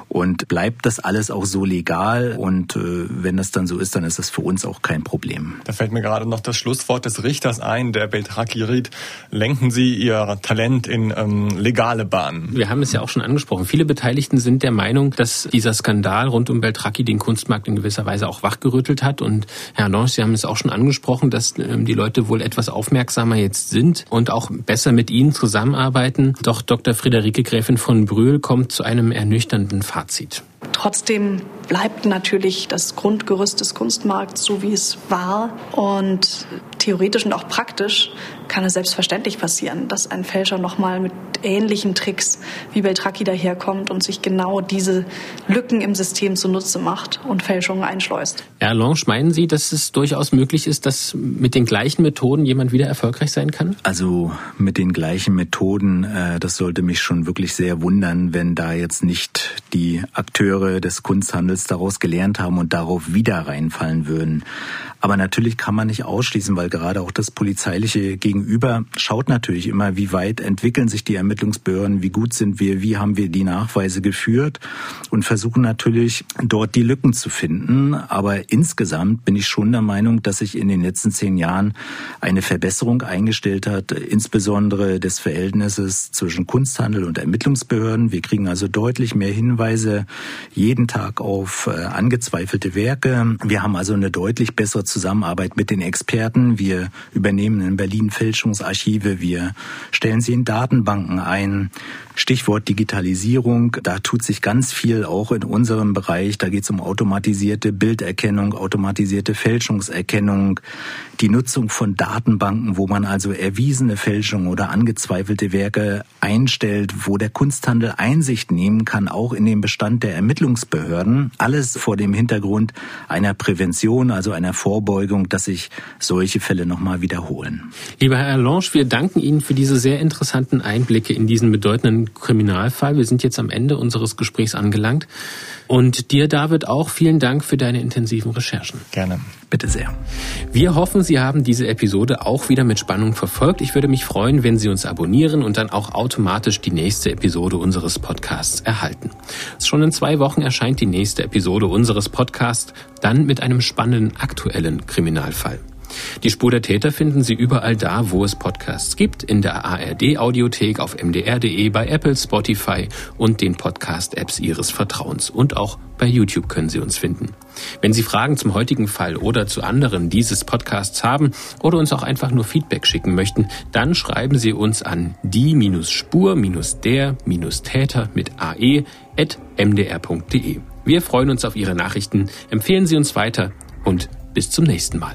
und bleibt das alles auch so legal und äh, wenn das dann so ist, dann ist das für uns auch kein Problem. Da fällt mir gerade noch das Schlusswort des Richters ein, der Beltraki riet, lenken Sie Ihr Talent in ähm, legale Bahnen. Wir haben es ja auch schon angesprochen. Viele Beteiligten sind der Meinung, dass dieser Skandal rund um Beltraki den Kunstmarkt in gewisser Weise auch wachgerüttelt hat und Herr Lange, Sie haben es auch schon angesprochen, dass ähm, die Leute wohl etwas aufmerksamer jetzt sind und auch besser mit Ihnen zusammenarbeiten. Doch Dr. Friederike Gräfin von Brühl kommt zu einem ernüchternden Fazit. Trotzdem bleibt natürlich das Grundgerüst des Kunstmarkts so, wie es war. Und theoretisch und auch praktisch kann es selbstverständlich passieren, dass ein Fälscher nochmal mit ähnlichen Tricks wie Beltracchi daherkommt und sich genau diese Lücken im System zunutze macht und Fälschungen einschleust. Herr Lange, meinen Sie, dass es durchaus möglich ist, dass mit den gleichen Methoden jemand wieder erfolgreich sein kann? Also mit den gleichen Methoden, äh, das sollte mich schon wirklich sehr wundern, wenn da jetzt nicht die Akteure des Kunsthandels daraus gelernt haben und darauf wieder reinfallen würden. Aber natürlich kann man nicht ausschließen, weil gerade auch das polizeiliche Gegenüber schaut natürlich immer, wie weit entwickeln sich die Ermittlungsbehörden, wie gut sind wir, wie haben wir die Nachweise geführt und versuchen natürlich dort die Lücken zu finden. Aber insgesamt bin ich schon der Meinung, dass sich in den letzten zehn Jahren eine Verbesserung eingestellt hat, insbesondere des Verhältnisses zwischen Kunsthandel und Ermittlungsbehörden. Wir kriegen also deutlich mehr Hinweise jeden Tag auf äh, angezweifelte Werke. Wir haben also eine deutlich bessere Zusammenarbeit mit den Experten. Wir übernehmen in Berlin Fälschungsarchive. Wir stellen sie in Datenbanken ein. Stichwort Digitalisierung, da tut sich ganz viel auch in unserem Bereich. Da geht es um automatisierte Bilderkennung, automatisierte Fälschungserkennung, die Nutzung von Datenbanken, wo man also erwiesene Fälschungen oder angezweifelte Werke einstellt, wo der Kunsthandel Einsicht nehmen kann, auch in den Bestand der Ermittlungsbehörden. Alles vor dem Hintergrund einer Prävention, also einer Vorbeugung, dass sich solche Fälle nochmal wiederholen. Lieber Herr Lange, wir danken Ihnen für diese sehr interessanten Einblicke in diesen bedeutenden Kriminalfall. Wir sind jetzt am Ende unseres Gesprächs angelangt. Und dir, David, auch vielen Dank für deine intensiven Recherchen. Gerne. Bitte sehr. Wir hoffen, Sie haben diese Episode auch wieder mit Spannung verfolgt. Ich würde mich freuen, wenn Sie uns abonnieren und dann auch automatisch die nächste Episode unseres Podcasts erhalten. Schon in zwei Wochen erscheint die nächste Episode unseres Podcasts, dann mit einem spannenden aktuellen Kriminalfall. Die Spur der Täter finden Sie überall da, wo es Podcasts gibt, in der ARD Audiothek, auf mdr.de, bei Apple, Spotify und den Podcast-Apps Ihres Vertrauens. Und auch bei YouTube können Sie uns finden. Wenn Sie Fragen zum heutigen Fall oder zu anderen dieses Podcasts haben oder uns auch einfach nur Feedback schicken möchten, dann schreiben Sie uns an die-spur-der-täter mit ae at mdr.de. Wir freuen uns auf Ihre Nachrichten, empfehlen Sie uns weiter und bis zum nächsten Mal.